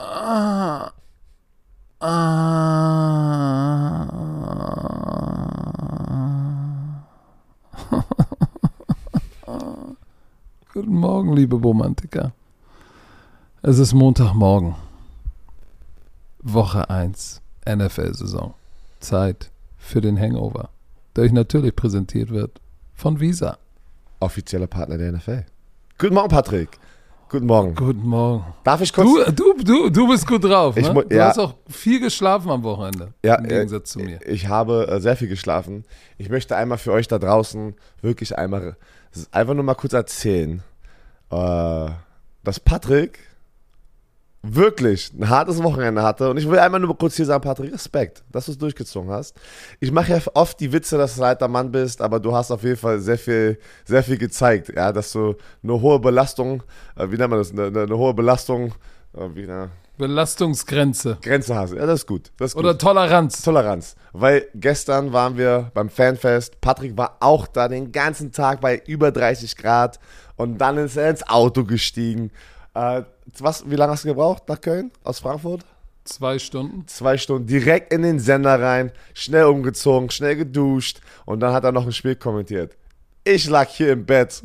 Ah. Ah. Guten Morgen, liebe Romantiker. Es ist Montagmorgen. Woche 1 NFL-Saison. Zeit für den Hangover, der euch natürlich präsentiert wird von Visa. Offizieller Partner der NFL. Guten Morgen, Patrick. Guten Morgen. Guten Morgen. Darf ich kurz. Du, du, du, du bist gut drauf. Ich ne? mu- Du ja. hast auch viel geschlafen am Wochenende. Ja, Im Gegensatz zu äh, mir. Ich habe äh, sehr viel geschlafen. Ich möchte einmal für euch da draußen wirklich einmal, einfach nur mal kurz erzählen, äh, dass Patrick wirklich ein hartes Wochenende hatte. Und ich will einmal nur kurz hier sagen, Patrick, Respekt, dass du es durchgezogen hast. Ich mache ja oft die Witze, dass du ein alter Mann bist, aber du hast auf jeden Fall sehr viel, sehr viel gezeigt. Ja, dass du eine hohe Belastung, äh, wie nennt man das, eine, eine, hohe Belastung, äh, wie eine Belastungsgrenze. Grenze hast. Ja, das ist gut. Das ist gut. Oder Toleranz. Toleranz. Weil gestern waren wir beim Fanfest. Patrick war auch da den ganzen Tag bei über 30 Grad. Und dann ist er ins Auto gestiegen. Äh, was, wie lange hast du gebraucht nach Köln? Aus Frankfurt? Zwei Stunden. Zwei Stunden direkt in den Sender rein, schnell umgezogen, schnell geduscht und dann hat er noch ein Spiel kommentiert. Ich lag hier im Bett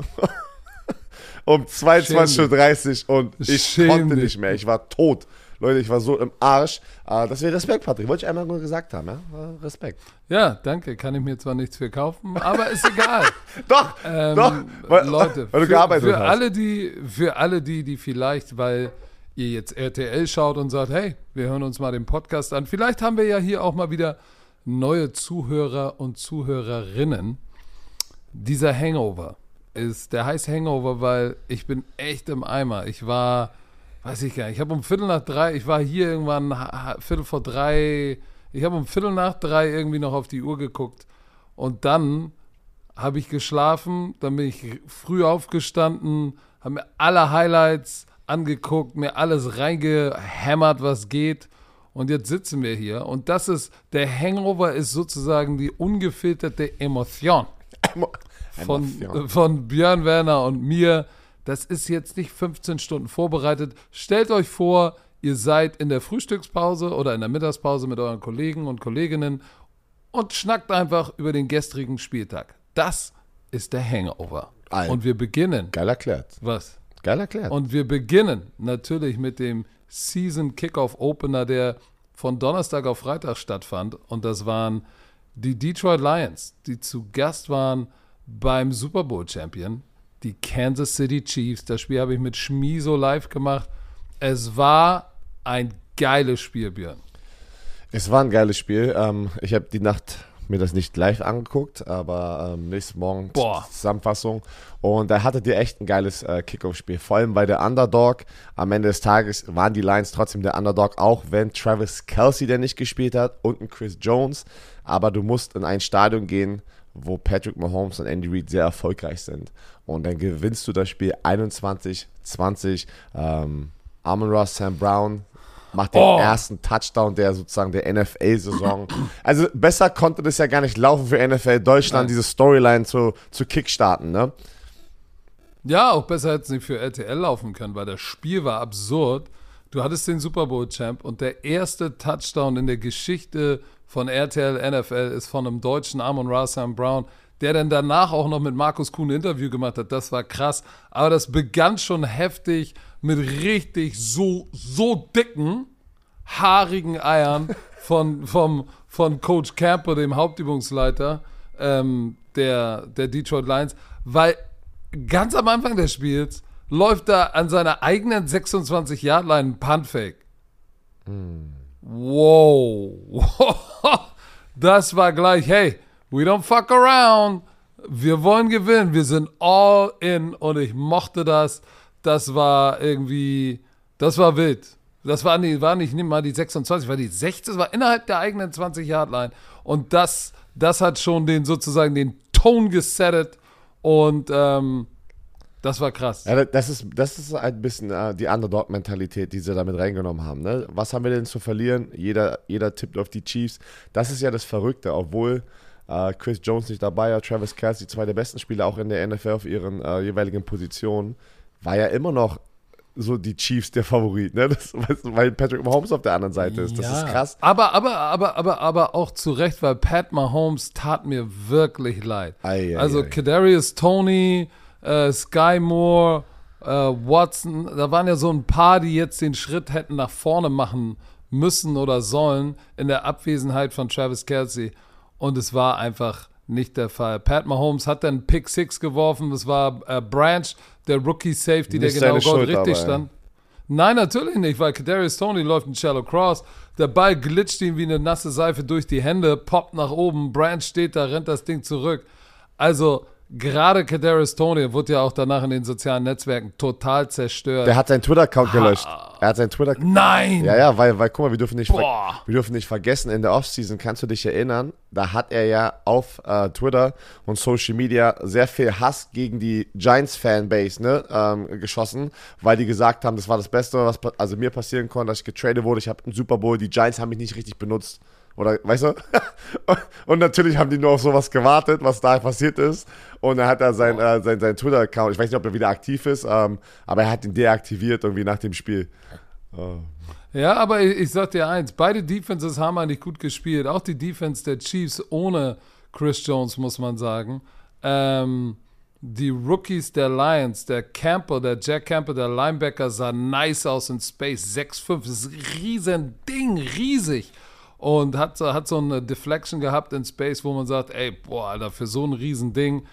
um 22.30 Uhr und ich Schäm konnte dich. nicht mehr. Ich war tot. Leute, ich war so im Arsch. Äh, deswegen Respekt, Patrick. Wollte ich einmal nur gesagt haben. Ja? Respekt. Ja, danke. Kann ich mir zwar nichts für kaufen, aber ist egal. Doch, Ähm, doch. Weil, Leute, weil du für, gearbeitet für hast. alle die, für alle die, die vielleicht, weil ihr jetzt RTL schaut und sagt, hey, wir hören uns mal den Podcast an. Vielleicht haben wir ja hier auch mal wieder neue Zuhörer und Zuhörerinnen. Dieser Hangover ist, der heißt Hangover, weil ich bin echt im Eimer. Ich war, weiß ich gar nicht, ich habe um Viertel nach drei, ich war hier irgendwann Viertel vor drei, ich habe um Viertel nach drei irgendwie noch auf die Uhr geguckt und dann habe ich geschlafen, dann bin ich früh aufgestanden, habe mir alle Highlights angeguckt, mir alles reingehämmert, was geht. Und jetzt sitzen wir hier. Und das ist, der Hangover ist sozusagen die ungefilterte Emotion von, Emotion. von Björn Werner und mir. Das ist jetzt nicht 15 Stunden vorbereitet. Stellt euch vor, ihr seid in der Frühstückspause oder in der Mittagspause mit euren Kollegen und Kolleginnen und schnackt einfach über den gestrigen Spieltag. Das ist der Hangover. Alter. Und wir beginnen. Geil erklärt. Was? Geil erklärt. Und wir beginnen natürlich mit dem Season Kickoff Opener, der von Donnerstag auf Freitag stattfand. Und das waren die Detroit Lions, die zu Gast waren beim Super Bowl Champion, die Kansas City Chiefs. Das Spiel habe ich mit Schmiso live gemacht. Es war ein geiles Spiel, Björn. Es war ein geiles Spiel. Ähm, ich habe die Nacht mir das nicht live angeguckt, aber ähm, nächsten Morgen Boah. Zusammenfassung. Und da hattet ihr echt ein geiles äh, Kickoff-Spiel. Vor allem bei der Underdog. Am Ende des Tages waren die Lions trotzdem der Underdog, auch wenn Travis Kelsey der nicht gespielt hat und ein Chris Jones. Aber du musst in ein Stadion gehen, wo Patrick Mahomes und Andy Reid sehr erfolgreich sind. Und dann gewinnst du das Spiel 21-20. Ähm, Amon Ross, Sam Brown macht den Oh. ersten Touchdown der sozusagen der NFL-Saison. Also besser konnte das ja gar nicht laufen für NFL Deutschland, Nein. diese Storyline zu, zu kickstarten, ne? Ja, auch besser hätte es nicht für RTL laufen können, weil das Spiel war absurd. Du hattest den Super Bowl Champ und der erste Touchdown in der Geschichte von RTL NFL ist von einem deutschen Amon Ra Sam Brown, der dann danach auch noch mit Markus Kuhn ein Interview gemacht hat. Das war krass. Aber das begann schon heftig mit richtig so, so dicken, haarigen Eiern von, vom, von Coach Camper, dem Hauptübungsleiter ähm, der, der Detroit Lions, weil ganz am Anfang des Spiels läuft da an seiner eigenen 26-Yard-Line ein Punt-Fake. Wow. Das war gleich, hey, we don't fuck around. Wir wollen gewinnen. Wir sind all in und ich mochte das. Das war irgendwie, das war wild. Das war, nie, war nicht, nicht mal die 26, war die 16, das war innerhalb der eigenen 20-Yard-Line. Und das, das hat schon den sozusagen den Ton gesettet und ähm, das war krass. Ja, das ist, das ist ein bisschen äh, die Underdog-Mentalität, die sie damit reingenommen haben. Ne? Was haben wir denn zu verlieren? Jeder, jeder tippt auf die Chiefs. Das ist ja das Verrückte, obwohl äh, Chris Jones nicht dabei war, Travis Kelsey, zwei der besten Spieler auch in der NFL auf ihren äh, jeweiligen Positionen, war ja immer noch so die Chiefs der Favorit, ne? Das, weil Patrick Mahomes auf der anderen Seite ist. Das Ja. ist krass. Aber, aber, aber, aber, aber auch zu Recht, weil Pat Mahomes tat mir wirklich leid. Ei, ei, also ei. Kadarius Tony, äh, Sky Moore, äh, Watson, da waren ja so ein paar, die jetzt den Schritt hätten nach vorne machen müssen oder sollen in der Abwesenheit von Travis Kelsey. Und es war einfach nicht der Fall. Pat Mahomes hat dann Pick Six geworfen. Das war äh, Branch, der Rookie Safety, der Nicht genau seine Gott Schuld, richtig aber, ja. stand. Nein, natürlich nicht, weil Kadarius Tony läuft in Shallow Cross. Der Ball glitscht ihm wie eine nasse Seife durch die Hände, poppt nach oben, Branch steht da, rennt das Ding zurück. Also gerade Kadarius Tony wurde ja auch danach in den sozialen Netzwerken total zerstört. Der hat seinen Twitter-Account gelöscht. Er hat seinen Twitter Nein! Ja, ja, weil, weil guck mal, wir dürfen nicht, Boah. wir dürfen nicht vergessen, in der Offseason kannst du dich erinnern, da hat er ja auf äh, Twitter und Social Media sehr viel Hass gegen die Giants-Fanbase ne, ähm, geschossen, weil die gesagt haben, das war das Beste, was also mir passieren konnte, dass ich getradet wurde. Ich habe einen Super Bowl, die Giants haben mich nicht richtig benutzt. Oder, weißt du? und natürlich haben die nur auf sowas gewartet, was da passiert ist. Und dann hat er sein, äh, sein, sein Twitter-Account, ich weiß nicht, ob er wieder aktiv ist, ähm, aber er hat ihn deaktiviert irgendwie nach dem Spiel. Ja, aber ich, ich sag dir eins, beide Defenses haben eigentlich gut gespielt. Auch die Defense der Chiefs ohne Chris Jones, muss man sagen. Ähm, die Rookies der Lions, der Camper, der Jack Camper, der Linebacker sah nice aus in Space. 6'5, das ist ein riesen Ding, riesig. Und hat, so- hat so eine Deflection gehabt in Space, wo man sagt, ey, boah, Alter, für so ein riesen Ding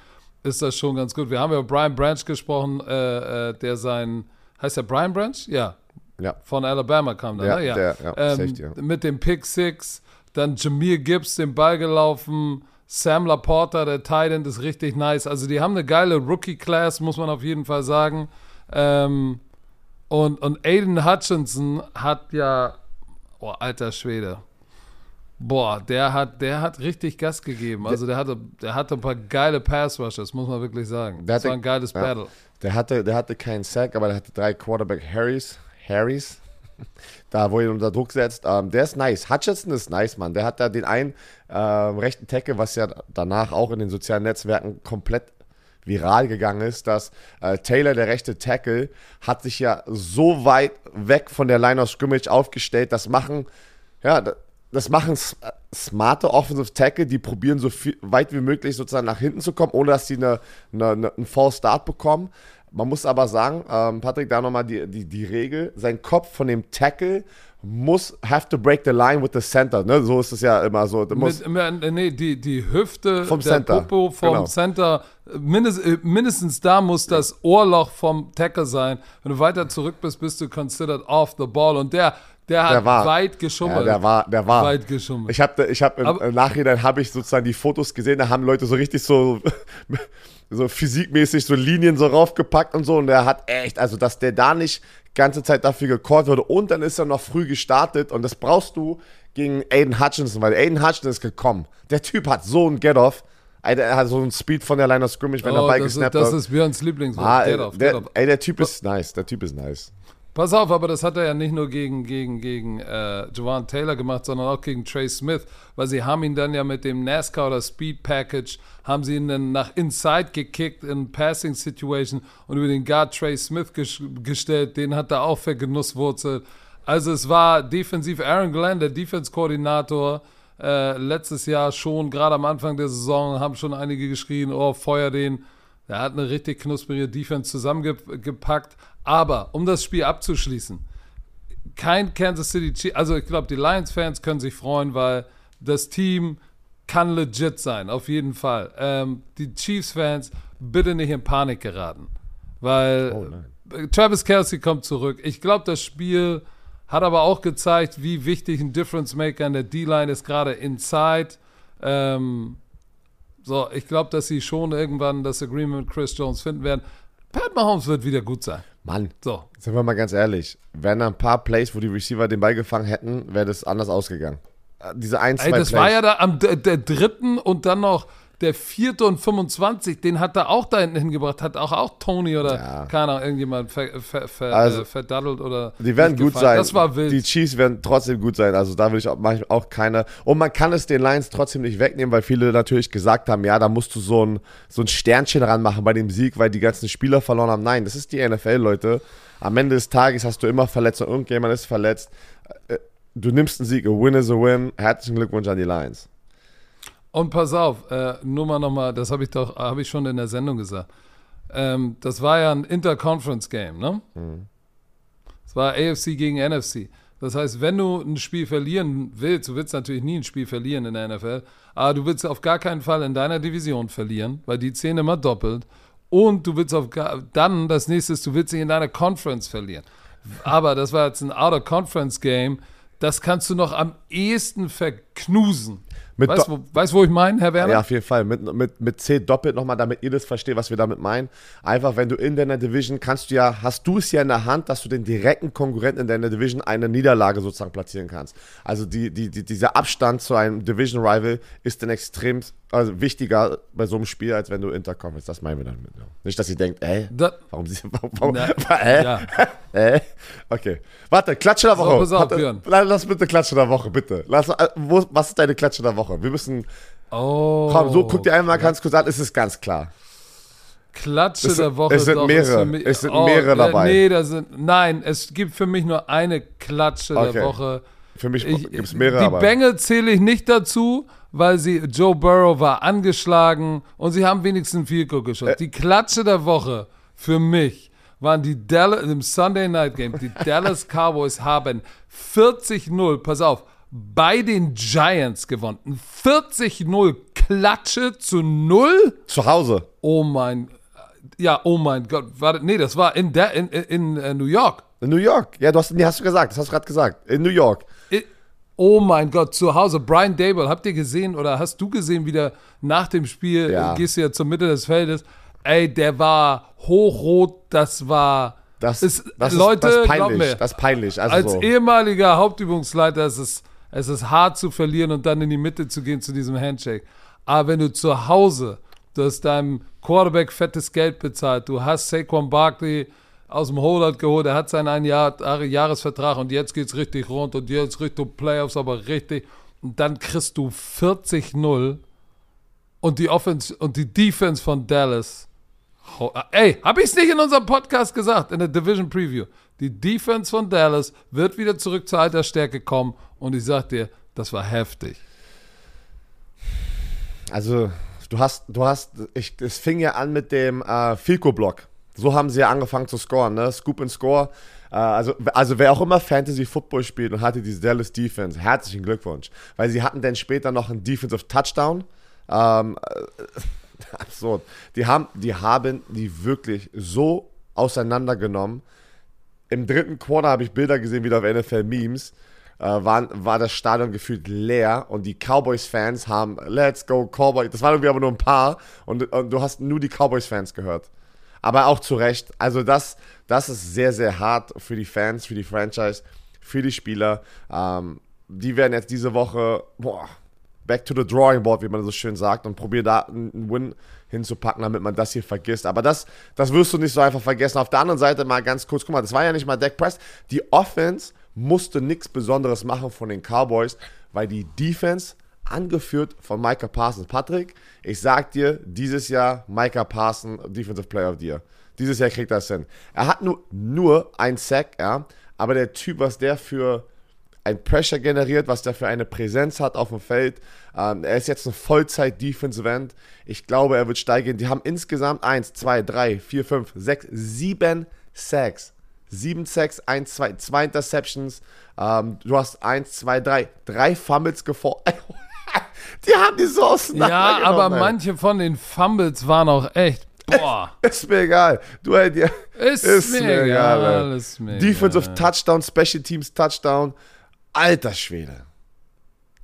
ist das schon ganz gut. Wir haben ja über Brian Branch gesprochen, äh, äh, der sein, heißt der Brian Branch? Ja, Ja. von Alabama kam da, Ja, ne? Ja. der- ja, ähm, Safety, ja. Mit dem Pick Six, dann Jameer Gibbs den Ball gelaufen, Sam Laporta, der Tight End, ist richtig nice. Also die haben eine geile Rookie-Class, muss man auf jeden Fall sagen. Ähm, und, und Aiden Hutchinson hat ja, oh, alter Schwede. Boah, der hat, der hat richtig Gas gegeben. Also der hatte, der hatte ein paar geile Pass-Rushes, muss man wirklich sagen. Der Das war hatte- ein geiles ja. Battle. Der hatte, der hatte keinen Sack, aber der hatte drei Quarterback Harrys. Harrys. Da, wo er ihn unter Druck setzt. Ähm, der ist nice. Hutchinson ist nice, Mann. Der hat da den einen ähm, rechten Tackle, was ja danach auch in den sozialen Netzwerken komplett viral gegangen ist, dass äh, Taylor, der rechte Tackle, hat sich ja so weit weg von der Line of Scrimmage aufgestellt. Das machen, ja, das machen äh, smarte Offensive Tackle, die probieren so viel, weit wie möglich sozusagen nach hinten zu kommen, ohne dass sie eine, eine, eine, einen False Start bekommen. Man muss aber sagen, ähm, Patrick, da nochmal die, die, die Regel, sein Kopf von dem Tackle muss have to break the line with the center. Ne? So ist es ja immer so. Muss, Mit, mit, nee, die, die Hüfte Vom der Center, Popo vom genau. Center, mindest, äh, mindestens da muss das Ohrloch vom Tackle sein. Wenn du weiter zurück bist, bist du considered off the ball. Und der, der hat Der war- weit ja, geschummelt. der war, der war. Weit geschummelt. Ich habe ich hab im, Aber- im Nachhinein habe ich sozusagen die Fotos gesehen, da haben Leute so richtig so, so physikmäßig so Linien so raufgepackt und so und der hat echt, also dass der da nicht ganze Zeit dafür gecallt wurde und dann ist er noch früh gestartet und das brauchst du gegen Aiden Hutchinson, weil Aiden Hutchinson ist gekommen. Der Typ hat so ein Get-Off, Alter, er hat so einen Speed von der Line of Scrimmage, wenn er oh, bei das, ist, gesnappt das hat. ist Björns Lieblingswort. Ah, der, off. ey, der Typ ist nice, der Typ ist nice. Pass auf, aber das hat er ja nicht nur gegen, gegen, gegen äh, Jawan Taylor gemacht, sondern auch gegen Trey Smith, weil sie haben ihn dann ja mit dem NASCAR oder Speed Package, haben sie ihn dann nach Inside gekickt in Passing Situation und über den Guard Trey Smith ges gestellt, den hat er auch vergenusswurzelt. Also es war defensiv Aaron Glenn, der Defense-Koordinator, äh, letztes Jahr schon, gerade am Anfang der Saison, haben schon einige geschrien, oh, feuer den. Er hat eine richtig knusprige Defense zusammengepackt. Aber um das Spiel abzuschließen, kein Kansas City Chiefs, also ich glaube, die Lions-Fans können sich freuen, weil das Team kann legit sein, auf jeden Fall. Ähm, die Chiefs-Fans bitte nicht in Panik geraten, weil äh, Travis Kelsey kommt zurück. Ich glaube, das Spiel hat aber auch gezeigt, wie wichtig ein Difference Maker in der D-Line ist, gerade inside. Ähm, so, ich glaube, dass sie schon irgendwann das Agreement mit Chris Jones finden werden. Pat Mahomes wird wieder gut sein. Mann, So, sind wir mal ganz ehrlich, wären da ein paar Plays, wo die Receiver den Ball gefangen hätten, wäre das anders ausgegangen. Äh, Diese ein, zwei Ey, das Plays. war ja da am d- der dritten und dann noch der vierte und 25, den hat er auch da hinten hingebracht, hat auch, auch Tony oder Ja. keine Ahnung, irgendjemand ver, ver, ver, Also, äh, verdaddelt oder. Die werden gut gefallen. sein. Das war wild. Die Chiefs werden trotzdem gut sein. Also da will ich auch, mach ich auch keine. Und man kann es den Lions trotzdem nicht wegnehmen, weil viele natürlich gesagt haben, ja, da musst du so ein, so ein Sternchen ranmachen bei dem Sieg, weil die ganzen Spieler verloren haben. Nein, das ist die NFL, Leute. Am Ende des Tages hast du immer verletzt und irgendjemand ist verletzt. Äh, Du nimmst einen Sieg. A win is a win. Herzlichen Glückwunsch an die Lions. Und pass auf, äh, nur mal nochmal, das habe ich doch, habe ich schon in der Sendung gesagt. Ähm, das war ja ein Interconference-Game, ne? Es war AFC gegen NFC. Das heißt, wenn du ein Spiel verlieren willst, du willst natürlich nie ein Spiel verlieren in der NFL, aber du willst auf gar keinen Fall in deiner Division verlieren, weil die zählen immer doppelt. Und du willst auf gar, dann das nächste ist, du willst nicht in deiner Conference verlieren. Aber das war jetzt ein Out-of-Conference-Game. Das kannst du noch am ehesten verknusen. Mit Weißt du, wo, weißt, wo ich meine, Herr Werner? Ja, auf jeden Fall. Mit, mit, mit C doppelt nochmal, damit ihr das versteht, was wir damit meinen. Einfach, wenn du in deiner Division kannst du ja, hast du es ja in der Hand, dass du den direkten Konkurrenten in deiner Division eine Niederlage sozusagen platzieren kannst. Also die, die, die, dieser Abstand zu einem Division Rival ist dann extrem also wichtiger bei so einem Spiel, als wenn du Interconference. Das meinen wir damit. Ja. Nicht, dass ihr denkt, ey, Da, warum sie, warum, warum, Na, äh, ja. äh? Okay. Warte, Klatsche der Woche. pass auf, Warte, lass bitte Klatsche der Woche, bitte. Lass, äh, wo, was ist deine Klatsche der Woche? Wir müssen, oh. komm, so guck dir einmal ganz kurz an, es ist ganz klar. Klatsche Es der Woche. es sind doch, mehrere. mich- Es sind mehrere äh, dabei. Nee, da sind, nein, es gibt für mich nur eine Klatsche Okay. der Woche. Für mich Ich, gibt es mehrere, die. Bengals zähle ich nicht dazu, weil sie Joe Burrow war angeschlagen und sie haben wenigstens viel Goal geschossen. Äh. die Klatsche der Woche für mich waren die Dallas im Sunday Night Game. Die Dallas Cowboys haben 40-0, pass auf, bei den Giants gewonnen. 40-0 Klatsche zu 0? Zu Hause. Oh mein, ja, oh mein Gott, warte, nee, das war in, der, in, in, in äh, New York. In New York. Ja, du hast, nee, hast du gesagt. Das hast du gerade gesagt. In New York. I- Oh mein Gott, zu Hause. Brian Dable, habt ihr gesehen oder hast du gesehen, wie der nach dem Spiel, Ja. äh, gehst du ja zur Mitte des Feldes, ey, der war hochrot, das war, Das, ist, das Leute, ist, das ist peinlich. mir, das ist peinlich. Also als so. ehemaliger Hauptübungsleiter ist es, es ist hart zu verlieren und dann in die Mitte zu gehen zu diesem Handshake. Aber wenn du zu Hause, du hast deinem Quarterback fettes Geld bezahlt, du hast Saquon Barkley aus dem Holdout geholt, er hat seinen einen Jahr, Jahresvertrag und jetzt geht's richtig rund und jetzt Richtung Playoffs, aber richtig. Und dann kriegst du 40-0 und die Offense und die Defense von Dallas. Hau- Ey, habe ich es nicht in unserem Podcast gesagt, in der Division Preview? Die Defense von Dallas wird wieder zurück zur alter Stärke kommen und ich sag dir, das war heftig. Also, du hast, du hast, ich, es fing ja an mit dem äh, Filco-Block. So haben sie ja angefangen zu scoren, ne? Scoop and Score. Äh, also, also, wer auch immer Fantasy Football spielt und hatte diese Dallas Defense, herzlichen Glückwunsch. Weil sie hatten dann später noch einen Defensive Touchdown. Ähm, äh, absurd. Die haben, die haben die wirklich so auseinandergenommen. Im dritten Quarter habe ich Bilder gesehen, wieder auf NFL-Memes. Äh, waren, war das Stadion gefühlt leer und die Cowboys-Fans haben Let's go Cowboys. Das waren irgendwie aber nur ein paar und, und du hast nur die Cowboys-Fans gehört. Aber auch zu Recht. Also das, das ist sehr, sehr hart für die Fans, für die Franchise, für die Spieler. Ähm, die werden jetzt diese Woche boah, back to the drawing board, wie man so schön sagt, und probieren da einen Win hinzupacken, damit man das hier vergisst. Aber das, das wirst du nicht so einfach vergessen. Auf der anderen Seite mal ganz kurz, guck mal, das war ja nicht mal Dak Press. Die Offense musste nichts Besonderes machen von den Cowboys, weil die Defense angeführt von Micah Parsons. Patrick, ich sag dir, dieses Jahr Micah Parsons Defensive Player of the Year. Dieses Jahr kriegt er es hin. Er hat nur, nur ein Sack, ja, aber der Typ, was der für ein Pressure generiert, was der für eine Präsenz hat auf dem Feld. Ähm, er ist jetzt ein Vollzeit-Defensive End. Ich glaube, er wird steigen. Die haben insgesamt 1, 2, 3, 4, 5, 6, 7 Sacks. 7 Sacks, 1, 2, 2 Interceptions. Ähm, du hast 1, 2, 3, 3 Fumbles gefordert. die haben die so Ja, auseinandergenommen. aber ey. manche von den Fumbles waren auch echt, boah, Ist mir egal. Du, ey, dir, ist, mir egal, ist mir Defensive egal. Touchdown, Special Teams Touchdown. Alter Schwede.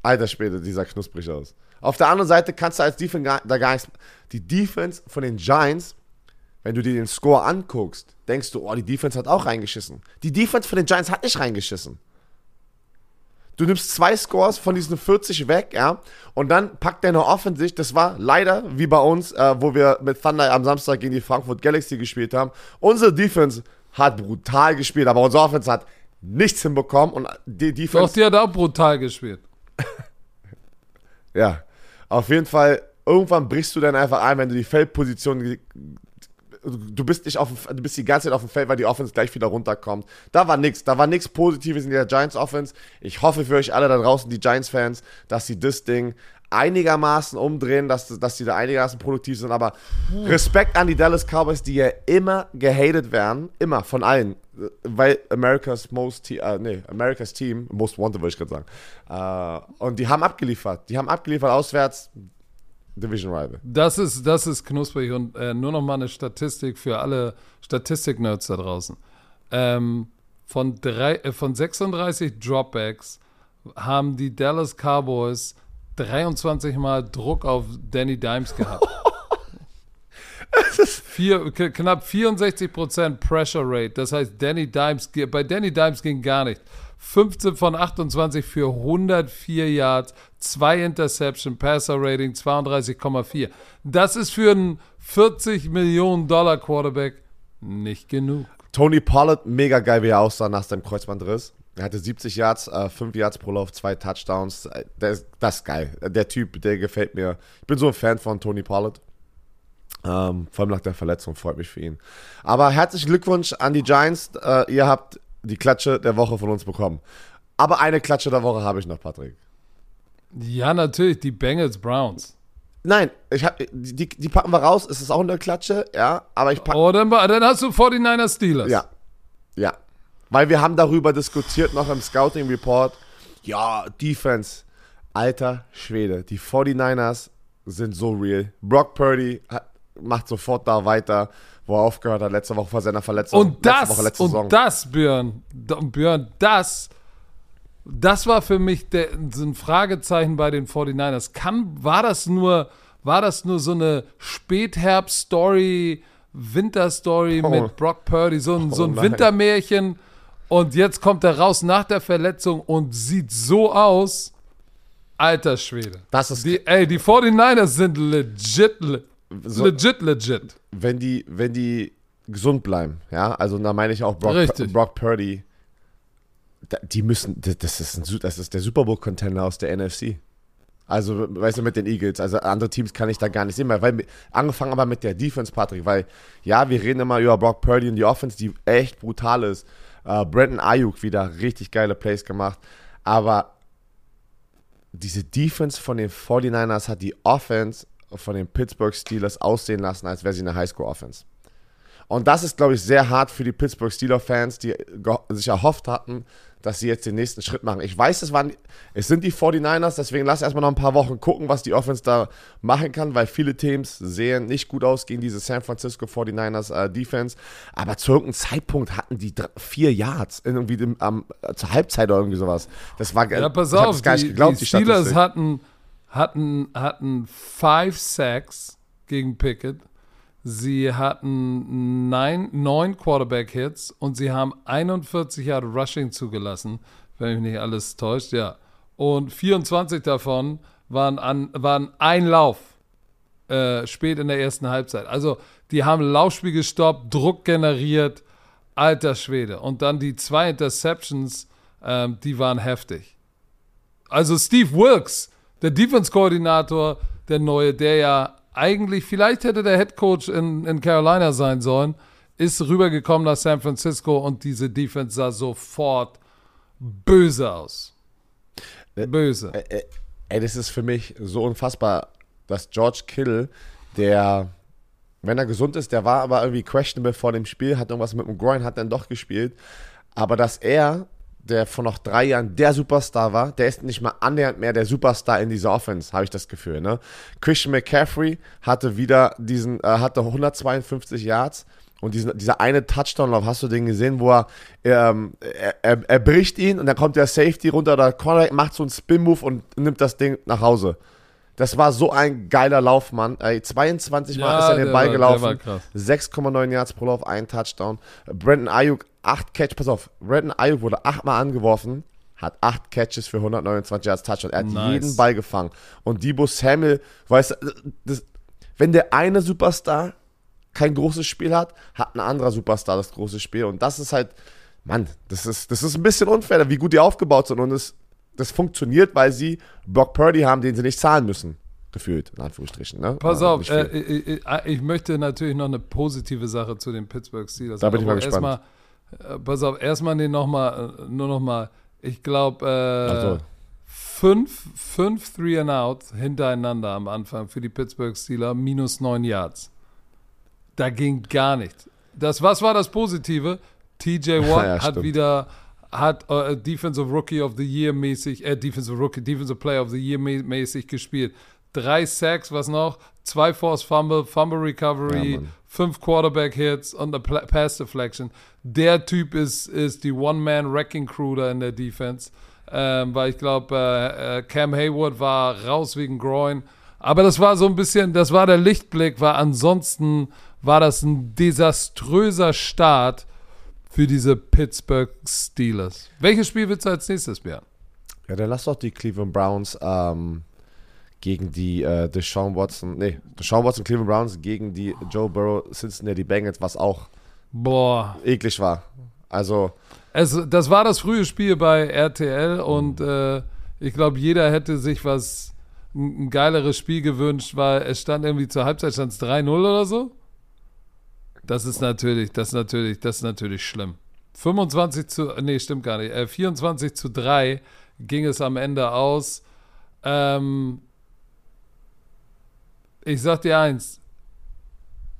Alter Schwede, dieser knusprig aus. Auf der anderen Seite kannst du als Defense gar, da gar nichts. Die Defense von den Giants, wenn du dir den Score anguckst, denkst du, oh, die Defense hat auch reingeschissen. Die Defense von den Giants hat nicht reingeschissen. Du nimmst zwei Scores von diesen 40 weg, ja, und dann packt deine Offensive, das war leider wie bei uns, äh, wo wir mit Thunder am Samstag gegen die Frankfurt Galaxy gespielt haben. Unsere Defense hat brutal gespielt, aber unsere Offense hat nichts hinbekommen und die Defense. Doch, die hat auch brutal gespielt. ja, auf jeden Fall, irgendwann brichst du dann einfach ein, wenn du die Feldposition du bist nicht auf du bist die ganze Zeit auf dem Feld, weil die Offense gleich wieder runterkommt. Da war nichts, da war nichts Positives in der Giants Offense. Ich hoffe für euch alle da draußen, die Giants Fans, dass sie das Ding einigermaßen umdrehen, dass, dass die da einigermaßen produktiv sind. Aber Respekt an die Dallas Cowboys, die ja immer gehatet werden, immer von allen, weil America's most, äh, nee, America's Team, most wanted würde ich gerade sagen. Äh, und die haben abgeliefert, die haben abgeliefert auswärts. Division Rival. Das ist, das ist knusprig und äh, nur noch mal eine Statistik für alle Statistik-Nerds da draußen. Ähm, von, drei, äh, von 36 Dropbacks haben die Dallas Cowboys 23 Mal Druck auf Danny Dimes gehabt. Vier, knapp 64% Pressure Rate. Das heißt, Danny Dimes, bei Danny Dimes ging gar nichts. 15 von 28 für 104 Yards, 2 Interception, Passer Rating 32,4. Das ist für einen 40 Millionen Dollar Quarterback nicht genug. Tony Pollard, mega geil, wie er aussah nach seinem Kreuzbandriss. Er hatte 70 Yards, äh, 5 Yards pro Lauf, 2 Touchdowns. Das, das ist geil. Der Typ, der gefällt mir. Ich bin so ein Fan von Tony Pollard. Ähm, vor allem nach der Verletzung, freut mich für ihn. Aber herzlichen Glückwunsch an die Giants. Äh, ihr habt die Klatsche der Woche von uns bekommen. Aber eine Klatsche der Woche habe ich noch, Patrick. Ja, natürlich, die Bengals Browns. Nein, ich hab, die, die packen wir raus, es ist auch eine Klatsche, ja, aber ich packe. Oh, dann, dann hast du 49er Steelers. Ja. Ja. Weil wir haben darüber diskutiert noch im Scouting Report. Ja, Defense. Alter Schwede. Die 49ers sind so real. Brock Purdy hat, macht sofort da weiter wo er aufgehört hat, letzte Woche vor seiner Verletzung. Und das, Woche, letzte und Saison. das, Björn, Björn, das, das war für mich der, ein Fragezeichen bei den 49ers. Kann, war das nur, war das nur so eine Spätherbst-Story, Winter-Story oh. mit Brock Purdy, so ein, oh, so ein Wintermärchen und jetzt kommt er raus nach der Verletzung und sieht so aus, alter Schwede. Das ist die, ey, die 49ers sind legit, so, legit, legit. Wenn die, wenn die gesund bleiben, ja, also da meine ich auch Brock, Brock Purdy, die müssen, das ist, ein, das ist der Super Bowl-Contender aus der NFC. Also, weißt du, mit den Eagles. Also, andere Teams kann ich da gar nicht sehen, weil, angefangen aber mit der Defense, Patrick, weil, ja, wir reden immer über Brock Purdy und die Offense, die echt brutal ist. Uh, Brandon Ayuk wieder richtig geile Plays gemacht. Aber diese Defense von den 49ers hat die Offense von den Pittsburgh Steelers aussehen lassen, als wäre sie eine Highschool-Offense. Und das ist, glaube ich, sehr hart für die Pittsburgh Steelers-Fans, die sich erhofft hatten, dass sie jetzt den nächsten Schritt machen. Ich weiß, es, waren, es sind die 49ers, deswegen lass erstmal noch ein paar Wochen gucken, was die Offense da machen kann, weil viele Teams sehen nicht gut aus gegen diese San Francisco 49ers äh, Defense. Aber zu irgendeinem Zeitpunkt hatten die drei, vier Yards irgendwie im, um, zur Halbzeit oder irgendwie sowas. Das war Ja, pass auf, die, geglaubt, die, Steelers hatten, hatten, hatten five Sacks gegen Pickett Sie hatten neun, neun Quarterback-Hits und sie haben 41 Jahre Rushing zugelassen, wenn mich nicht alles täuscht, ja. Und 24 davon waren, an, waren ein Lauf äh, spät in der ersten Halbzeit. Also die haben Laufspiel gestoppt, Druck generiert, alter Schwede. Und dann die zwei Interceptions, ähm, die waren heftig. Also Steve Wilkes, der Defense-Koordinator, der neue, der ja eigentlich, vielleicht hätte der Head Coach in, in Carolina sein sollen, ist rübergekommen nach San Francisco und diese Defense sah sofort böse aus. Äh, böse. Äh, äh, ey, das ist für mich so unfassbar, dass George Kittle, der, wenn er gesund ist, der war aber irgendwie questionable vor dem Spiel, hat irgendwas mit dem Groin, hat dann doch gespielt. Aber dass er der vor noch drei Jahren der Superstar war, der ist nicht mal annähernd mehr der Superstar in dieser Offense, habe ich das Gefühl. Ne? Christian McCaffrey hatte wieder diesen, äh, hatte 152 Yards und diesen, dieser eine Touchdown-Lauf, hast du den gesehen, wo er, ähm, er, er, er, bricht ihn und dann kommt der Safety runter, der Corner macht so einen Spin-Move und nimmt das Ding nach Hause. Das war so ein geiler Lauf, Mann. Ey, 22 Mal ja, ist er den Ball war, gelaufen. 6,9 Yards pro Lauf, ein Touchdown. Brandon Ayuk, 8 Catch, pass auf. Brandon Ayuk wurde 8 Mal angeworfen, hat acht Catches für 129 Yards Touchdown. Er hat Nice. jeden Ball gefangen. Und Debo Samuel, weißt du, das, wenn der eine Superstar kein großes Spiel hat, hat ein anderer Superstar das große Spiel. Und das ist halt, Mann, das ist, das ist ein bisschen unfair, wie gut die aufgebaut sind. Und es, das funktioniert, weil sie Brock Purdy haben, den sie nicht zahlen müssen. Gefühlt, in Anführungsstrichen. Ne? Pass Äh, auf, nicht äh, viel. ich, ich, ich möchte natürlich noch eine positive Sache zu den Pittsburgh Steelers. Da bin ich mal gespannt. Äh, pass auf, erstmal den noch mal, äh, nur noch mal, ich glaube, äh, so. fünf, fünf Three and Out hintereinander am Anfang für die Pittsburgh Steelers, minus neun Yards. Da ging gar nichts. Das, was war das Positive? TJ Watt Ja, hat wieder hat äh, Defensive Rookie of the Year mäßig, äh, Defensive Rookie, Defensive Player of the Year mä mäßig gespielt. Drei Sacks, was noch? Zwei Force Fumble, Fumble Recovery, Ja, fünf Quarterback Hits und eine Pass Deflection. Der Typ ist, ist die One-Man-Wrecking Crew da in der Defense. Ähm, weil ich glaube, äh, äh, Cam Hayward war raus wegen Groin. Aber das war so ein bisschen, das war der Lichtblick, weil ansonsten war das ein desaströser Start für diese Pittsburgh Steelers. Welches Spiel willst du als nächstes, Björn? Ja, dann lass doch die Cleveland Browns ähm, gegen die äh, Deshaun Watson, nee, Deshaun Watson Cleveland Browns gegen die Joe Burrow Cincinnati Bengals, was auch Boah, eklig war. Also, Es, das war das frühe Spiel bei RTL und äh, ich glaube, jeder hätte sich was ein geileres Spiel gewünscht, weil es stand irgendwie zur Halbzeit stand es 3-0 oder so. Das ist natürlich, das ist natürlich, das ist natürlich schlimm. 25 zu, nee, stimmt gar nicht. Äh, 24 zu 3 ging es am Ende aus. Ähm, ich sag dir eins,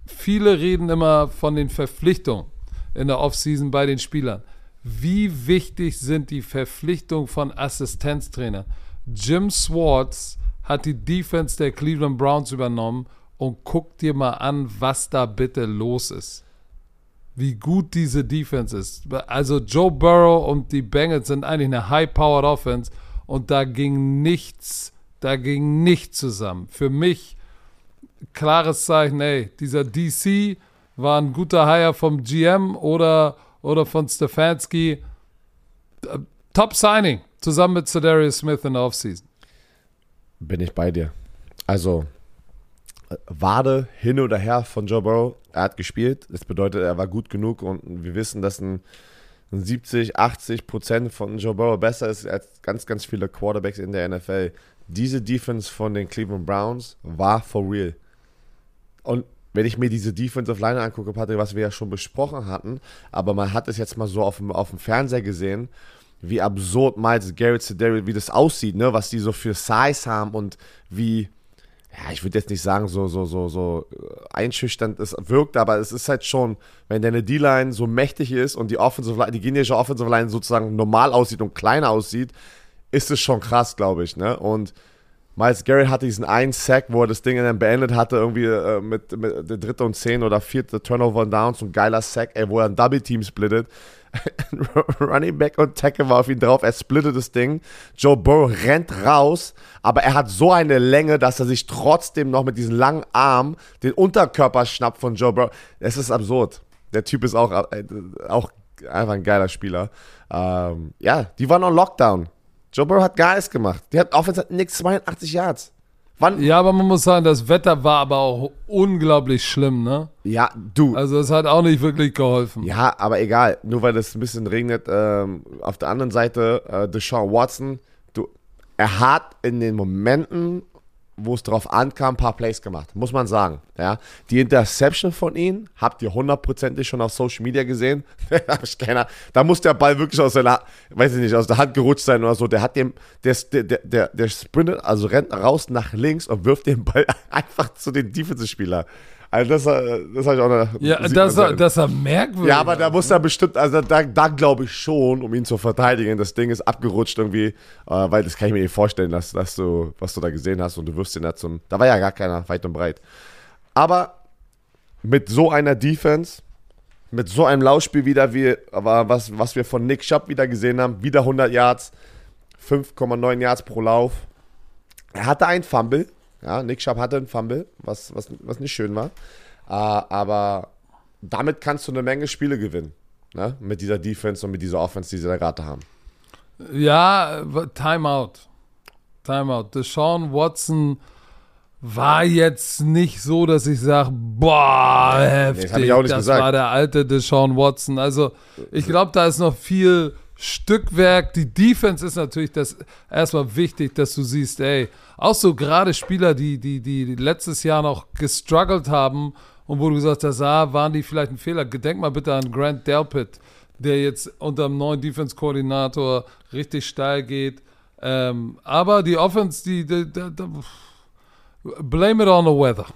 viele reden immer von den Verpflichtungen in der Offseason bei den Spielern. Wie wichtig sind die Verpflichtungen von Assistenztrainern? Jim Swartz hat die Defense der Cleveland Browns übernommen und guck dir mal an, was da bitte los ist. Wie gut diese Defense ist. Also Joe Burrow und die Bengals sind eigentlich eine high-powered Offense und da ging nichts, da ging nichts zusammen. Für mich klares Zeichen, ey, dieser DC war ein guter Hire vom GM oder, oder von Stefanski. Top Signing, zusammen mit Cedarius Smith in der Offseason. bin ich bei dir. Also, Wade hin oder her von Joe Burrow, er hat gespielt. Das bedeutet, er war gut genug und wir wissen, dass ein, ein 70, 80 Prozent von Joe Burrow besser ist als ganz, ganz viele Quarterbacks in der NFL. Diese Defense von den Cleveland Browns war for real. Und wenn ich mir diese Defensive Line angucke, Patrick, was wir ja schon besprochen hatten, aber man hat es jetzt mal so auf dem, auf dem Fernseher gesehen, wie absurd Miles Garrett, wie das aussieht, ne, was die so für Size haben und wie, ja, ich würde jetzt nicht sagen, so, so, so, so äh, einschüchternd es wirkt, aber es ist halt schon, wenn deine D-Line so mächtig ist und die Offensive Line, die gegnerische Offensive Line sozusagen normal aussieht und kleiner aussieht, ist es schon krass, glaube ich, ne, und Miles Garrett hatte diesen einen Sack, wo er das Ding dann beendet hatte, irgendwie äh, mit, mit der dritte und zehn oder vierte Turnover und Downs, so ein geiler Sack, ey, wo er ein Double Team splittet. Running Back und Tackle war auf ihn drauf, er splittet das Ding. Joe Burrow rennt raus, aber er hat so eine Länge, dass er sich trotzdem noch mit diesen langen Armen den Unterkörper schnappt von Joe Burrow. Es ist absurd. Der Typ ist auch, äh, auch einfach ein geiler Spieler. Ähm, ja, die waren on Lockdown. Joe Burrow hat gar nichts gemacht. Die hat Offense hat nix 82 Yards. Wann? Ja, aber man muss sagen, das Wetter war aber auch unglaublich schlimm, ne? Ja, du. Also es hat auch nicht wirklich geholfen. Ja, aber egal. Nur weil es ein bisschen regnet. Ähm, auf der anderen Seite, äh, Deshaun Watson, du, er hat in den Momenten, wo es drauf ankam, ein paar Plays gemacht. Muss man sagen. Ja. Die Interception von ihm habt ihr hundertprozentig schon auf Social Media gesehen. da, muss der Ball wirklich aus seiner, weiß ich nicht, aus der Hand gerutscht sein oder so. Der hat dem, der, der, der, der, der sprintet, also rennt raus nach links und wirft den Ball einfach zu den Defensive-Spieler. Also das, äh, das habe ich auch noch. Ja, das, war- das war merkwürdig. Ja, aber da muss er bestimmt, also da, da glaube ich schon, um ihn zu verteidigen, das Ding ist abgerutscht irgendwie, äh, weil das kann ich mir nicht vorstellen, dass, dass du, was du da gesehen hast und du wirst ihn da zum, da war ja gar keiner weit und breit. Aber mit so einer Defense, mit so einem Laufspiel wieder, wie, aber was, was wir von Nick Schapp wieder gesehen haben, wieder 100 Yards, 5,9 Yards pro Lauf. Er hatte einen Fumble, ja, Nick Schapp hatte einen Fumble, was, was, was nicht schön war, äh, aber damit kannst du eine Menge Spiele gewinnen. Ne? Mit dieser Defense und mit dieser Offense, die sie da gerade haben. Ja, Timeout. Timeout. Deshaun Watson war jetzt nicht so, dass ich sage, boah, heftig. hab ich auch nicht das gesagt. war der alte Deshaun Watson. Also ich glaube, da ist noch viel Stückwerk. Die Defense ist natürlich das erstmal wichtig, dass du siehst, ey, auch so gerade Spieler, die, die, die letztes Jahr noch gestruggelt haben und wo du gesagt hast, ah, waren die vielleicht ein Fehler. Gedenk mal bitte an Grant Delpit, der jetzt unter dem neuen Defense-Koordinator richtig steil geht. Ähm, aber die Offense, die, die, die, die blame it on the weather.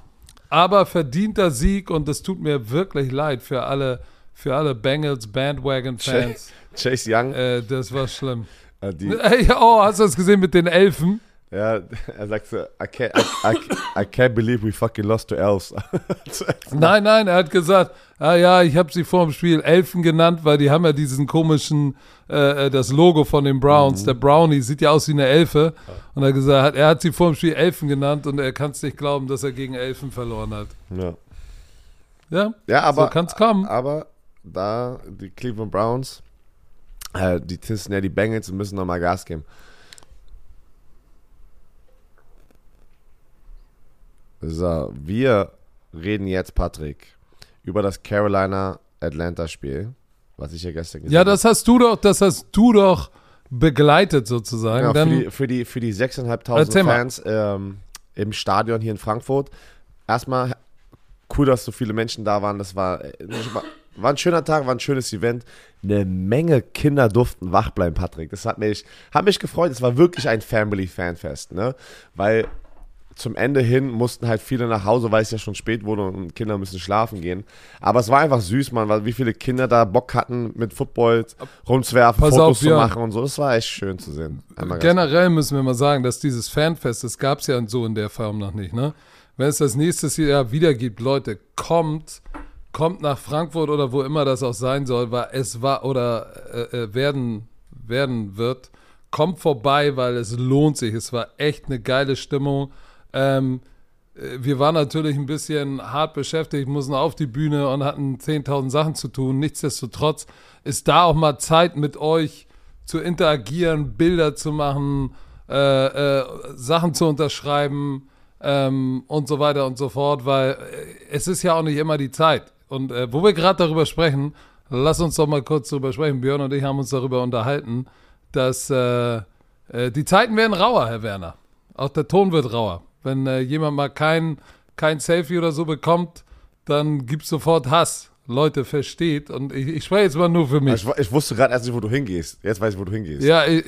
Aber verdienter Sieg und es tut mir wirklich leid für alle, für alle Bengals Bandwagon-Fans. Chase Young, Äh, das war schlimm. äh, die, Ey, oh, hast du das gesehen mit den Elfen? ja, er sagt so, I can't, I, I, I can't believe we fucking lost to Elves. Nein, nein, er hat gesagt, ah ja, ich habe sie vor dem Spiel Elfen genannt, weil die haben ja diesen komischen, äh, äh, das Logo von den Browns. Der Brownie sieht ja aus wie eine Elfe. Und er hat gesagt, er hat sie vor dem Spiel Elfen genannt und er kann es nicht glauben, dass er gegen Elfen verloren hat. ja. Ja, ja, aber, so kann's kommen. aber da die Cleveland Browns, äh, die Cincinnati Bengals müssen nochmal Gas geben. So, wir reden jetzt, Patrick, über das Carolina-Atlanta-Spiel, was ich ja gestern gesehen Ja, habe. das hast du doch, das hast du doch begleitet sozusagen. Ja, für, Dann, die, für, die, für die 6.500 Erzähl mal. Fans ähm, im Stadion hier in Frankfurt. Erstmal cool, dass so viele Menschen da waren. Das war, äh, war, ein schöner Tag, war ein schönes Event. Eine Menge Kinder durften wach bleiben, Patrick. Das hat mich, hat mich gefreut. Es war wirklich ein Family-Fanfest, ne? Weil zum Ende hin mussten halt viele nach Hause, weil es ja schon spät wurde und Kinder müssen schlafen gehen. Aber es war einfach süß, man, weil wie viele Kinder da Bock hatten, mit Football rumzuwerfen, Pass Fotos auf, zu Björn. machen und so. Das war echt schön zu sehen. Einmal generell müssen wir mal sagen, dass dieses Fanfest, das gab es ja so in der Form noch nicht, ne? Wenn es das nächstes Jahr wieder gibt, Leute, kommt, kommt nach Frankfurt oder wo immer das auch sein soll, weil es war oder äh, äh, werden, werden wird, kommt vorbei, weil es lohnt sich. Es war echt eine geile Stimmung. Ähm, äh, wir waren natürlich ein bisschen hart beschäftigt, mussten auf die Bühne und hatten 10.000 Sachen zu tun. Nichtsdestotrotz ist da auch mal Zeit mit euch zu interagieren, Bilder zu machen, äh, äh, Sachen zu unterschreiben ähm, und so weiter und so fort, weil äh, es ist ja auch nicht immer die Zeit. Und äh, wo wir gerade darüber sprechen, lass uns doch mal kurz darüber sprechen. Björn und ich haben uns darüber unterhalten, dass äh, äh, die Zeiten werden rauer, Herr Werner. Auch der Ton wird rauer. Wenn äh, jemand mal kein, kein Selfie oder so bekommt, dann gibt es sofort Hass. Leute, versteht. Und ich, ich spreche jetzt mal nur für mich. Ich, ich wusste gerade erst nicht, wo du hingehst. Jetzt weiß ich, wo du hingehst. Ja, äh,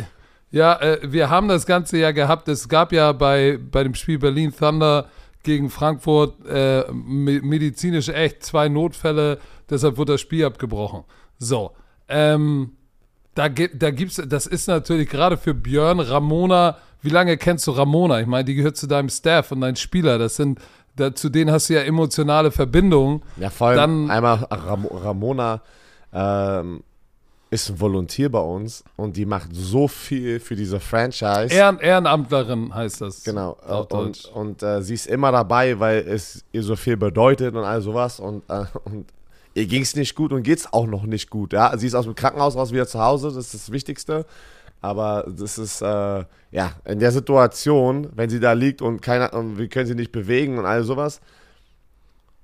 ja äh, wir haben das Ganze ja gehabt. Es gab ja bei, bei dem Spiel Berlin Thunder gegen Frankfurt äh, me- medizinisch echt zwei Notfälle. Deshalb wurde das Spiel abgebrochen. So, ähm, da, da gibt's, das ist natürlich gerade für Björn, Ramona, wie lange kennst du Ramona? Ich meine, die gehört zu deinem Staff und deinen Spieler. Das sind, da, zu denen hast du ja emotionale Verbindungen. Ja, vor allem Dann- einmal Ram Ramona ähm, ist ein Volontier bei uns und die macht so viel für diese Franchise. Ehren, Ehrenamtlerin heißt das. Genau. Deutsch. Und, und äh, sie ist immer dabei, weil es ihr so viel bedeutet und all sowas. Und, äh, und ihr ging es nicht gut und geht es auch noch nicht gut. Ja? Sie ist aus dem Krankenhaus raus wieder zu Hause, das ist das Wichtigste. Aber das ist, äh, ja, in der Situation, wenn sie da liegt und keiner, und wir können sie nicht bewegen und all sowas,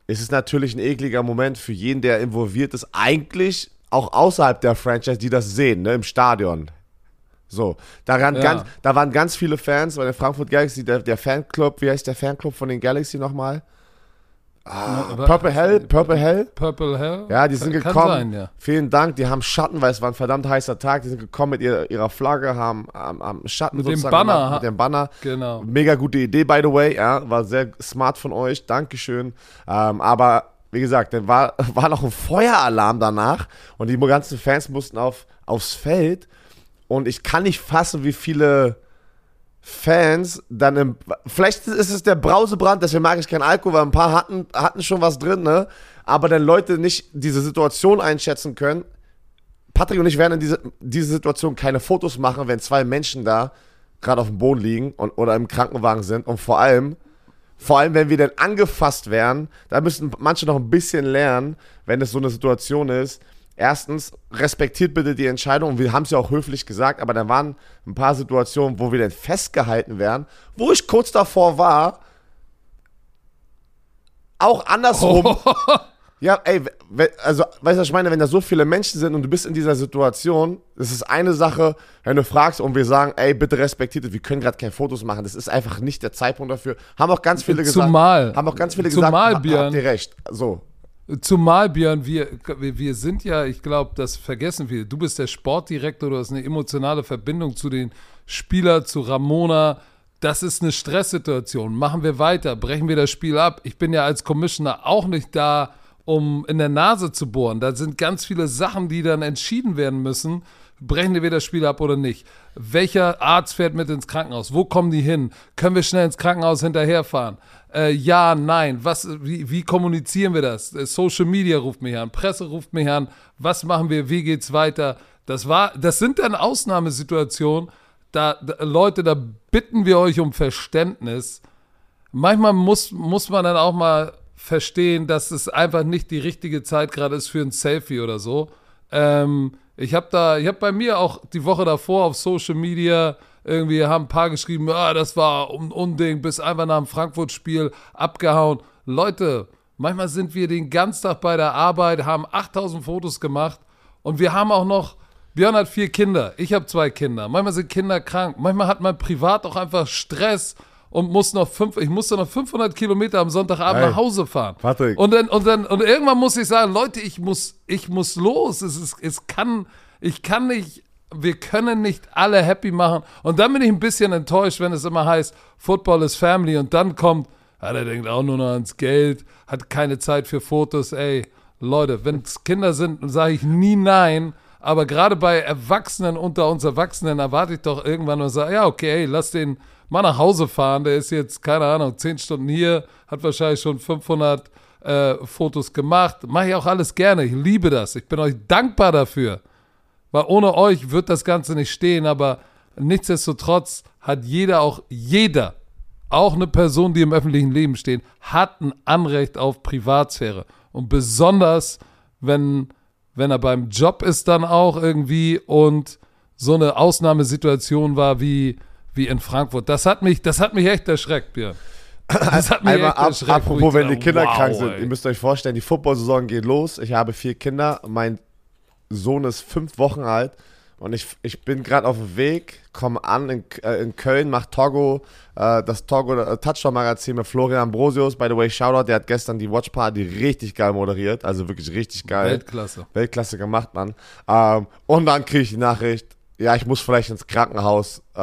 ist es natürlich ein ekliger Moment für jeden, der involviert ist. Eigentlich auch außerhalb der Franchise, die das sehen, ne, im Stadion. So, da, waren Ja. ganz, da waren ganz viele Fans bei der Frankfurt Galaxy, der, der Fanclub, wie heißt der Fanclub von den Galaxy nochmal? Ah, Purple Hell, Purple Hell. Purple Hell? Ja, die sind Kann- gekommen. Sein, ja. Vielen Dank, die haben Schatten, weil es war ein verdammt heißer Tag. Die sind gekommen mit ihrer, ihrer Flagge, haben am, Schatten Mit dem Banner. gemacht, mit dem Banner. Genau. Mega gute Idee, by the way. Ja, war sehr smart von euch. Dankeschön. Ähm, aber wie gesagt, dann war, war noch ein Feueralarm danach und die ganzen Fans mussten auf, aufs Feld. Und ich kann nicht fassen, wie viele Fans dann im. Vielleicht ist es der Brausebrand, deswegen mag ich keinen Alkohol, weil ein paar hatten, hatten schon was drin, ne? Aber dann Leute nicht diese Situation einschätzen können. Patrick und ich werden in diese, diese Situation keine Fotos machen, wenn zwei Menschen da gerade auf dem Boden liegen und, oder im Krankenwagen sind. Und vor allem, vor allem, wenn wir dann angefasst werden, da müssen manche noch ein bisschen lernen, wenn es so eine Situation ist, erstens, respektiert bitte die Entscheidung. Wir haben es ja auch höflich gesagt, aber da waren ein paar Situationen, wo wir dann festgehalten werden, wo ich kurz davor war, auch andersrum. Ja, ey, also, weißt du, was ich meine, wenn da so viele Menschen sind und du bist in dieser Situation, das ist eine Sache, wenn du fragst und wir sagen, ey, bitte respektiert es, wir können gerade keine Fotos machen, das ist einfach nicht der Zeitpunkt dafür. Haben auch ganz viele gesagt. Zumal- Haben auch ganz viele zumal, gesagt, Björn- habt ihr recht. So. Zumal, Björn, wir, wir wir sind ja, ich glaube, das vergessen viele. Du bist der Sportdirektor, du hast eine emotionale Verbindung zu den Spielern, zu Ramona. Das ist eine Stresssituation. Machen wir weiter, brechen wir das Spiel ab. Ich bin ja als Commissioner auch nicht da, um in der Nase zu bohren. Da sind ganz viele Sachen, die dann entschieden werden müssen. Brechen wir das Spiel ab oder nicht? Welcher Arzt fährt mit ins Krankenhaus? Wo kommen die hin? Können wir schnell ins Krankenhaus hinterherfahren? Äh, ja, nein. Was, wie, wie kommunizieren wir das? Äh, Social Media ruft mich an, Presse ruft mich an. Was machen wir? Wie geht's weiter? Das war, das sind dann Ausnahmesituationen. Da, da Leute, da bitten wir euch um Verständnis. Manchmal muss, muss man dann auch mal verstehen, dass es einfach nicht die richtige Zeit gerade ist für ein Selfie oder so. Ähm, ich habe da, ich habe bei mir auch die Woche davor auf Social Media irgendwie haben ein paar geschrieben, ah, das war un Unding, bis einfach nach dem Frankfurt-Spiel abgehauen. Leute, manchmal sind wir den ganzen Tag bei der Arbeit, haben 8000 Fotos gemacht und wir haben auch noch, Björn hat vier Kinder, ich habe zwei Kinder. Manchmal sind Kinder krank, manchmal hat man privat auch einfach Stress und muss noch fünf, ich musste noch 500 Kilometer am Sonntagabend Hey, nach Hause fahren. Patrick. Und dann, und dann, und irgendwann muss ich sagen, Leute, ich muss, ich muss los. Es ist, es kann, ich kann nicht, wir können nicht alle happy machen. Und dann bin ich ein bisschen enttäuscht, wenn es immer heißt, Football is Family und dann kommt, ja, der denkt auch nur noch ans Geld, hat keine Zeit für Fotos. Ey, Leute, wenn es Kinder sind, sage ich nie nein. Aber gerade bei Erwachsenen unter uns Erwachsenen erwarte ich doch irgendwann und sage, ja, okay, ey, lass den mal nach Hause fahren. Der ist jetzt, keine Ahnung, zehn Stunden hier, hat wahrscheinlich schon 500 äh, Fotos gemacht. Mache ich auch alles gerne. Ich liebe das. Ich bin euch dankbar dafür. Weil ohne euch wird das Ganze nicht stehen, aber nichtsdestotrotz hat jeder auch, jeder, auch eine Person, die im öffentlichen Leben steht, hat ein Anrecht auf Privatsphäre. Und besonders, wenn, wenn er beim Job ist dann auch irgendwie und so eine Ausnahmesituation war wie, wie in Frankfurt. Das hat mich, das hat mich echt erschreckt, Björn. Das hat mich Einmal echt ab, erschreckt. apropos, wenn die Kinder wow, krank sind. ey. Ihr müsst euch vorstellen, die Football-Saison geht los. Ich habe vier Kinder. Mein Sohn ist fünf Wochen alt. Und ich, ich bin gerade auf dem Weg, komme an in, äh, in Köln, mache Togo, äh, das Togo äh, Touchdown-Magazin mit Florian Ambrosius. By the way, Shoutout, der hat gestern die Watch Party richtig geil moderiert. Also wirklich richtig geil. Weltklasse. Weltklasse gemacht, Mann. Ähm, und dann kriege ich die Nachricht, ja, ich muss vielleicht ins Krankenhaus, äh,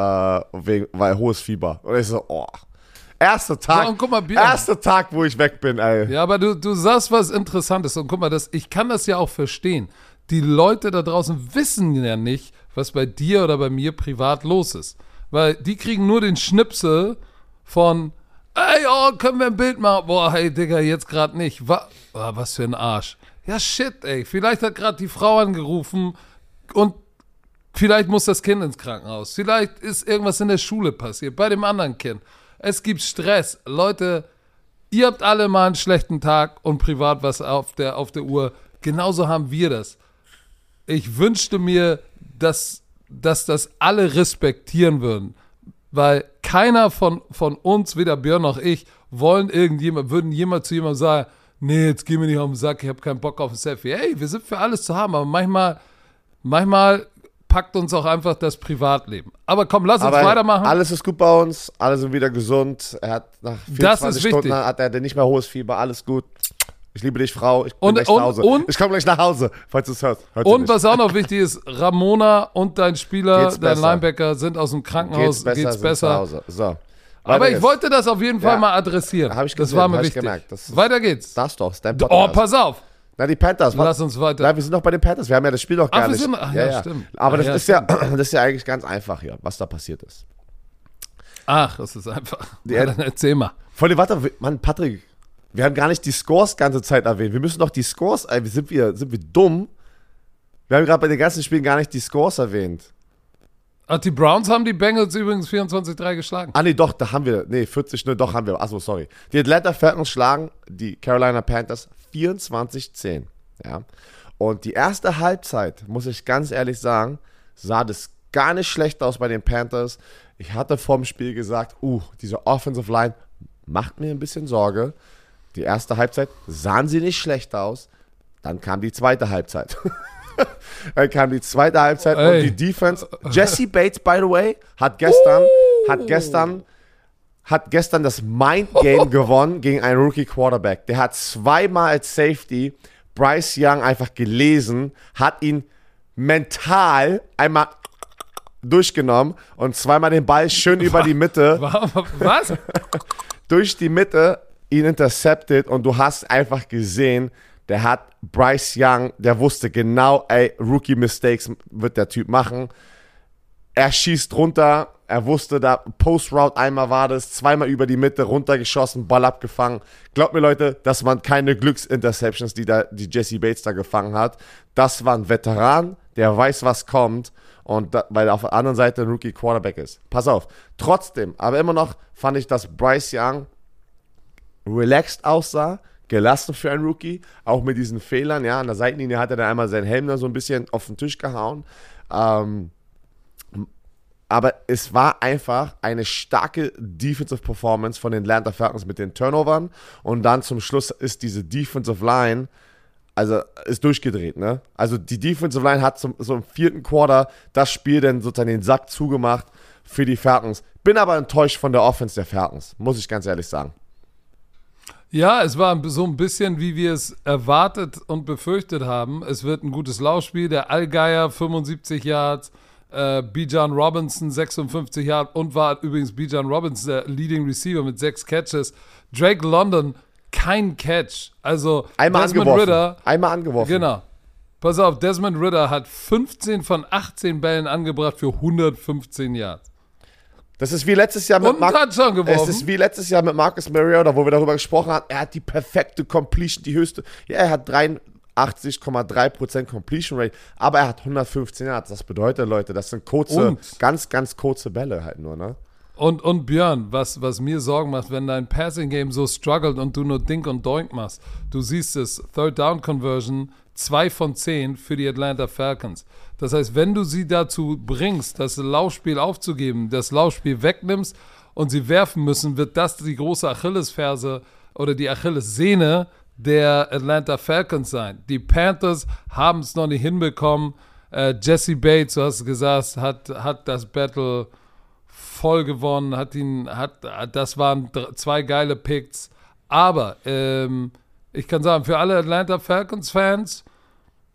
wegen, weil hohes Fieber. Und ich so, oh. Erster Tag, Ja, mal, erster Tag, wo ich weg bin, ey. Ja, aber du, du sagst was Interessantes und guck mal, das, ich kann das ja auch verstehen. Die Leute da draußen wissen ja nicht, was bei dir oder bei mir privat los ist. Weil die kriegen nur den Schnipsel von, ey, oh, können wir ein Bild machen? Boah, hey, Digga, jetzt gerade nicht. Wa oh, was für ein Arsch. Ja, shit, ey. Vielleicht hat gerade die Frau angerufen und Vielleicht muss das Kind ins Krankenhaus. Vielleicht ist irgendwas in der Schule passiert, bei dem anderen Kind. Es gibt Stress. Leute, ihr habt alle mal einen schlechten Tag und privat was auf der, auf der Uhr. Genauso haben wir das. Ich wünschte mir, dass, dass das alle respektieren würden. Weil keiner von, von uns, weder Björn noch ich, wollen irgendjemand, würden jemand zu jemandem sagen, nee, jetzt geh mir nicht auf den Sack, ich habe keinen Bock auf ein Selfie. Hey, wir sind für alles zu haben, aber manchmal, manchmal packt uns auch einfach das Privatleben. Aber komm, lass uns Aber weitermachen. alles ist gut bei uns, alle sind wieder gesund. Er hat nach 24 Das ist Stunden wichtig. hat er nicht mehr hohes Fieber, alles gut. Ich liebe dich, Frau. Ich bin Und- gleich und- nach Hause. und- ich komme gleich nach Hause, falls du es hörst. Hört Und was auch noch wichtig ist, Ramona und dein Spieler, Geht's dein besser? Linebacker sind aus dem Krankenhaus, geht's besser. zu Hause. So. Aber ich geht's. wollte das auf jeden Fall Ja. mal adressieren. Hab ich das gesehen, war mir wichtig. gemerkt. Das Weiter geht's. Das doch, ist dein Oh, pass auf. Na, die Panthers. Lass uns weiter. Nein, wir sind noch bei den Panthers. Wir haben ja das Spiel noch gar Ach, nicht. sind- ach ja, stimmt. Aber Ach das, ja, ist ja, das ist ja eigentlich ganz einfach hier, was da passiert ist. Ach, das ist einfach. Ja, dann erzähl mal. Vor allem, warte, Mann, Patrick, wir haben gar nicht die Scores ganze Zeit erwähnt. Wir müssen doch die Scores, ey, sind wir, sind wir dumm? Wir haben gerade bei den ganzen Spielen gar nicht die Scores erwähnt. Ach, die Browns haben die Bengals übrigens 24-3 geschlagen. Ah, nee, doch, da haben wir, nee, 40-0, doch haben wir. Achso, sorry. Die Atlanta Falcons schlagen die Carolina Panthers 24-10. Ja. Und die erste Halbzeit, muss ich ganz ehrlich sagen, sah das gar nicht schlecht aus bei den Panthers. Ich hatte vorm Spiel gesagt, uh, diese Offensive Line macht mir ein bisschen Sorge. Die erste Halbzeit sahen sie nicht schlecht aus. Dann kam die zweite Halbzeit. Dann kam die zweite Halbzeit Ey. und die Defense. Jesse Bates, by the way, hat gestern, Uh. hat gestern, hat gestern das Mind Game gewonnen gegen einen Rookie Quarterback. Der hat zweimal als Safety Bryce Young einfach gelesen, hat ihn mental einmal durchgenommen und zweimal den Ball schön über die Mitte Was? durch die Mitte ihn intercepted und du hast einfach gesehen, der hat Bryce Young, der wusste genau, ey, Rookie Mistakes wird der Typ machen. Er schießt runter, er wusste da, Post Route einmal war das, zweimal über die Mitte runtergeschossen, Ball abgefangen. Glaubt mir Leute, das waren keine Glücksinterceptions, die da, die Jesse Bates da gefangen hat. Das war ein Veteran, der weiß, was kommt und da, weil auf der anderen Seite ein Rookie Quarterback ist. Pass auf. Trotzdem, aber immer noch fand ich, dass Bryce Young relaxed aussah, gelassen für einen Rookie, auch mit diesen Fehlern, ja, an der Seitenlinie hat er dann einmal seinen Helm da so ein bisschen auf den Tisch gehauen. Ähm, aber es war einfach eine starke Defensive Performance von den Atlanta Falcons mit den Turnovern und dann zum Schluss ist diese Defensive Line also ist durchgedreht, ne? Also die Defensive Line hat zum, so im vierten Quarter das Spiel dann sozusagen den Sack zugemacht für die Falcons. Bin aber enttäuscht von der Offense der Falcons, muss ich ganz ehrlich sagen. Ja, es war so ein bisschen, wie wir es erwartet und befürchtet haben. Es wird ein gutes Laufspiel. Der Allgeier 75 Yards, äh, Bijan Robinson 56 Yards und war übrigens Bijan Robinson der Leading Receiver mit sechs Catches. Drake London kein Catch. Also Einmal Desmond angeworfen. Ritter Einmal angeworfen. Genau. Pass auf, Desmond Ritter hat 15 von 18 Bällen angebracht für 115 Yards. Das ist wie letztes Jahr mit Und einen Touchdown geworfen. Es ist wie letztes Jahr mit Marcus Mariota, wo wir darüber gesprochen haben. Er hat die perfekte Completion, die höchste. Ja, er hat 83,3% Completion Rate, aber er hat 115 Yards. Das bedeutet, Leute, das sind kurze, Und- ganz, ganz kurze Bälle halt nur, ne? Und, und Björn, was, was mir Sorgen macht, wenn dein Passing-Game so struggelt und du nur Dink und Doink machst, du siehst es, Third Down Conversion, 2 von 10 für die Atlanta Falcons. Das heißt, wenn du sie dazu bringst, das Laufspiel aufzugeben, das Laufspiel wegnimmst und sie werfen müssen, wird das die große Achillesferse oder die Achillessehne der Atlanta Falcons sein. Die Panthers haben es noch nicht hinbekommen. Äh, Jesse Bates, du hast gesagt, hat, hat das Battle voll gewonnen, hat ihn, hat, das waren zwei geile Picks. Aber ähm, ich kann sagen, für alle Atlanta Falcons-Fans,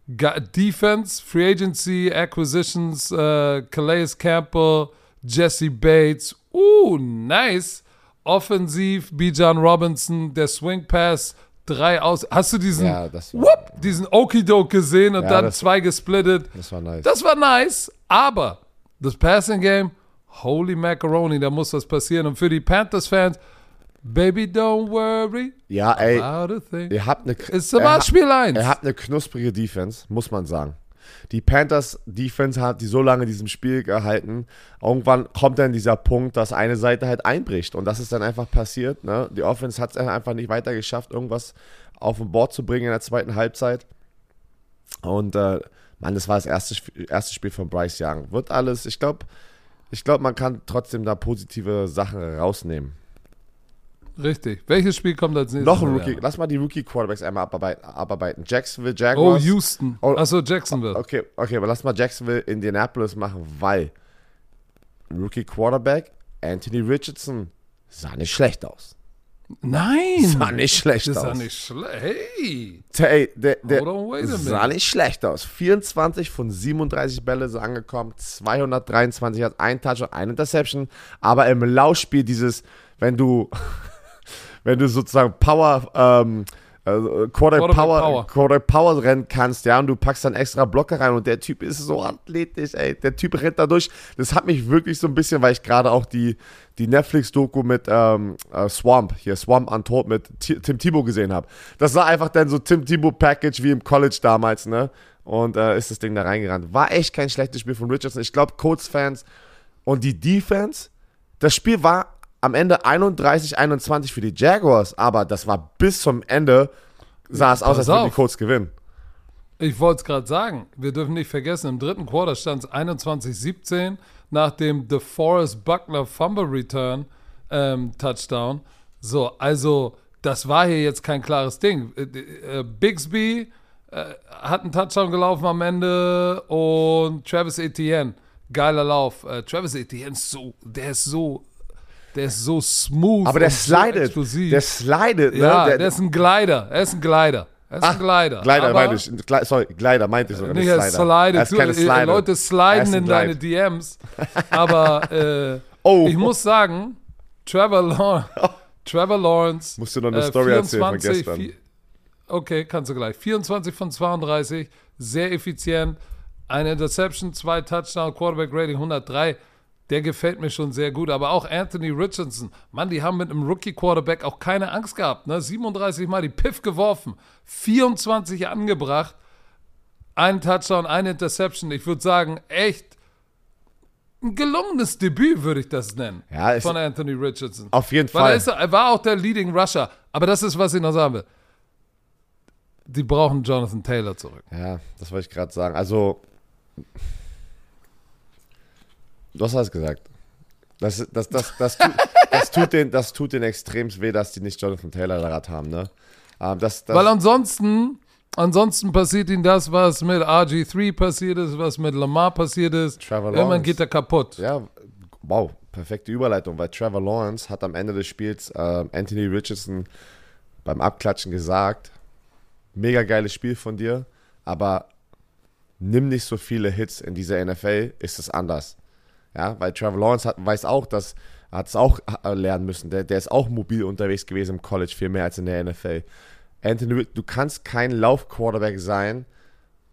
Defense, Free Agency, Acquisitions, äh, Calais Campbell, Jesse Bates, uh, nice. Offensiv, Bijan Robinson, der Swing Pass, drei aus. Hast du diesen, Ja, das war, whoop, diesen Okidoke gesehen und Ja, dann das- zwei gesplittet? das war nice. Das war nice, aber das Passing Game, holy macaroni, da muss was passieren. Und für die Panthers-Fans, baby, don't worry ja, ey, about a thing. ihr habt eine, Es war Spiel 1. Er hat eine knusprige Defense, muss man sagen. Die Panthers Defense hat die so lange diesem Spiel gehalten. Irgendwann kommt dann dieser Punkt, dass eine Seite halt einbricht. Und das ist dann einfach passiert. Ne? Die Offense hat es einfach nicht weiter geschafft, irgendwas auf den Board zu bringen in der zweiten Halbzeit. Und äh, Mann, das war das erste, erste Spiel von Bryce Young. Wird alles, ich glaube, ich glaube, man kann trotzdem da positive Sachen rausnehmen. Richtig. Welches Spiel kommt als nächstes? Noch ein? Rookie, lass mal die Rookie-Quarterbacks einmal abarbeiten. abarbeiten. Jacksonville Oh, Jaguars. Houston. Oh. Achso, Jacksonville. Okay, okay, aber lass mal Jacksonville Indianapolis machen, weil Rookie Quarterback Anthony Richardson sah nicht schlecht aus. Nein. Sah nicht schlecht das aus. ja nicht schlecht. Hey. Hey, der, der on, sah nicht schlecht aus. 24 von 37 Bälle so angekommen, 223 hat ein Touch und eine Interception. Aber im Laufspiel dieses, wenn du, wenn du sozusagen Power, ähm, also Quarter Quarterback Power, Power. Quarter Power rennen kannst, ja, und du packst dann extra Blocker rein und der Typ ist so athletisch, ey, der Typ rennt da durch. Das hat mich wirklich so ein bisschen, weil ich gerade auch die, die Netflix-Doku mit ähm, äh, Swamp, hier Swamp Untold mit Ti- Tim Tebow gesehen habe. Das war einfach dann so Tim Tebow Package wie im College damals, ne? Und äh, ist das Ding da reingerannt. War echt kein schlechtes Spiel von Richardson. Ich glaube, Colts-Fans und die Defense, das Spiel war am Ende 31-21 für die Jaguars, aber das war bis zum Ende, sah es aus, Pass als würden die. Colts gewinnen. Ich wollte es gerade sagen. Wir dürfen nicht vergessen, im dritten Quarter stand es 21-17 nach dem DeForest Buckner Fumble Return ähm, Touchdown. So, also das war hier jetzt kein klares Ding. Äh, äh, Bixby äh, hat einen Touchdown gelaufen am Ende und Travis Etienne, geiler Lauf. Äh, Travis Etienne ist so, der ist so, der ist so smooth. Aber der slidet, so der slidet, ne? Ja, der, der, ist ein Glider, er ist ein Glider. Er ist Ach, ein Glider. Glider meine ich. Sorry, Glider meinte ich sogar. Nicht, er slidet. Er ist keine Slider. Leute sliden in deine DMs. Aber äh, oh. ich muss sagen, Trevor Lawrence, Trevor Lawrence. Musst du noch eine äh, Story 24, erzählen von gestern? Okay, kannst du gleich. 24 von 32, sehr effizient. Eine Interception, zwei Touchdown, Quarterback Rating 103. Der gefällt mir schon sehr gut. Aber auch Anthony Richardson. Mann, die haben mit einem Rookie-Quarterback auch keine Angst gehabt. Ne? 37 Mal die Piff geworfen, 24 angebracht. Ein Touchdown, eine Interception. Ich würde sagen, echt ein gelungenes Debüt, würde ich das nennen. Ja, von Anthony Richardson. Auf jeden Fall. Weil er, er, war auch der Leading Rusher. Aber das ist, was ich noch sagen will. Die brauchen Jonathan Taylor zurück. Ja, das wollte ich gerade sagen. Also, du hast alles gesagt. Das, das, das, das, tut, das, tut den, das tut den extremst weh, dass die nicht Jonathan Taylor da haben, ne? Ähm, das, das Weil ansonsten Ansonsten passiert ihm das, was mit RG3 passiert ist, was mit Lamar passiert ist. Trevor Irgendwann Lawrence. geht er kaputt. Ja, wow, perfekte Überleitung, weil Trevor Lawrence hat am Ende des Spiels äh, Anthony Richardson beim Abklatschen gesagt, mega geiles Spiel von dir, aber nimm nicht so viele Hits in dieser NFL, ist es anders. Ja, weil Trevor Lawrence hat, weiß auch, dass hat es auch äh, lernen müssen. Der, der ist auch mobil unterwegs gewesen im College, viel mehr als in der NFL. Anthony, du kannst kein Lauf-Quarterback sein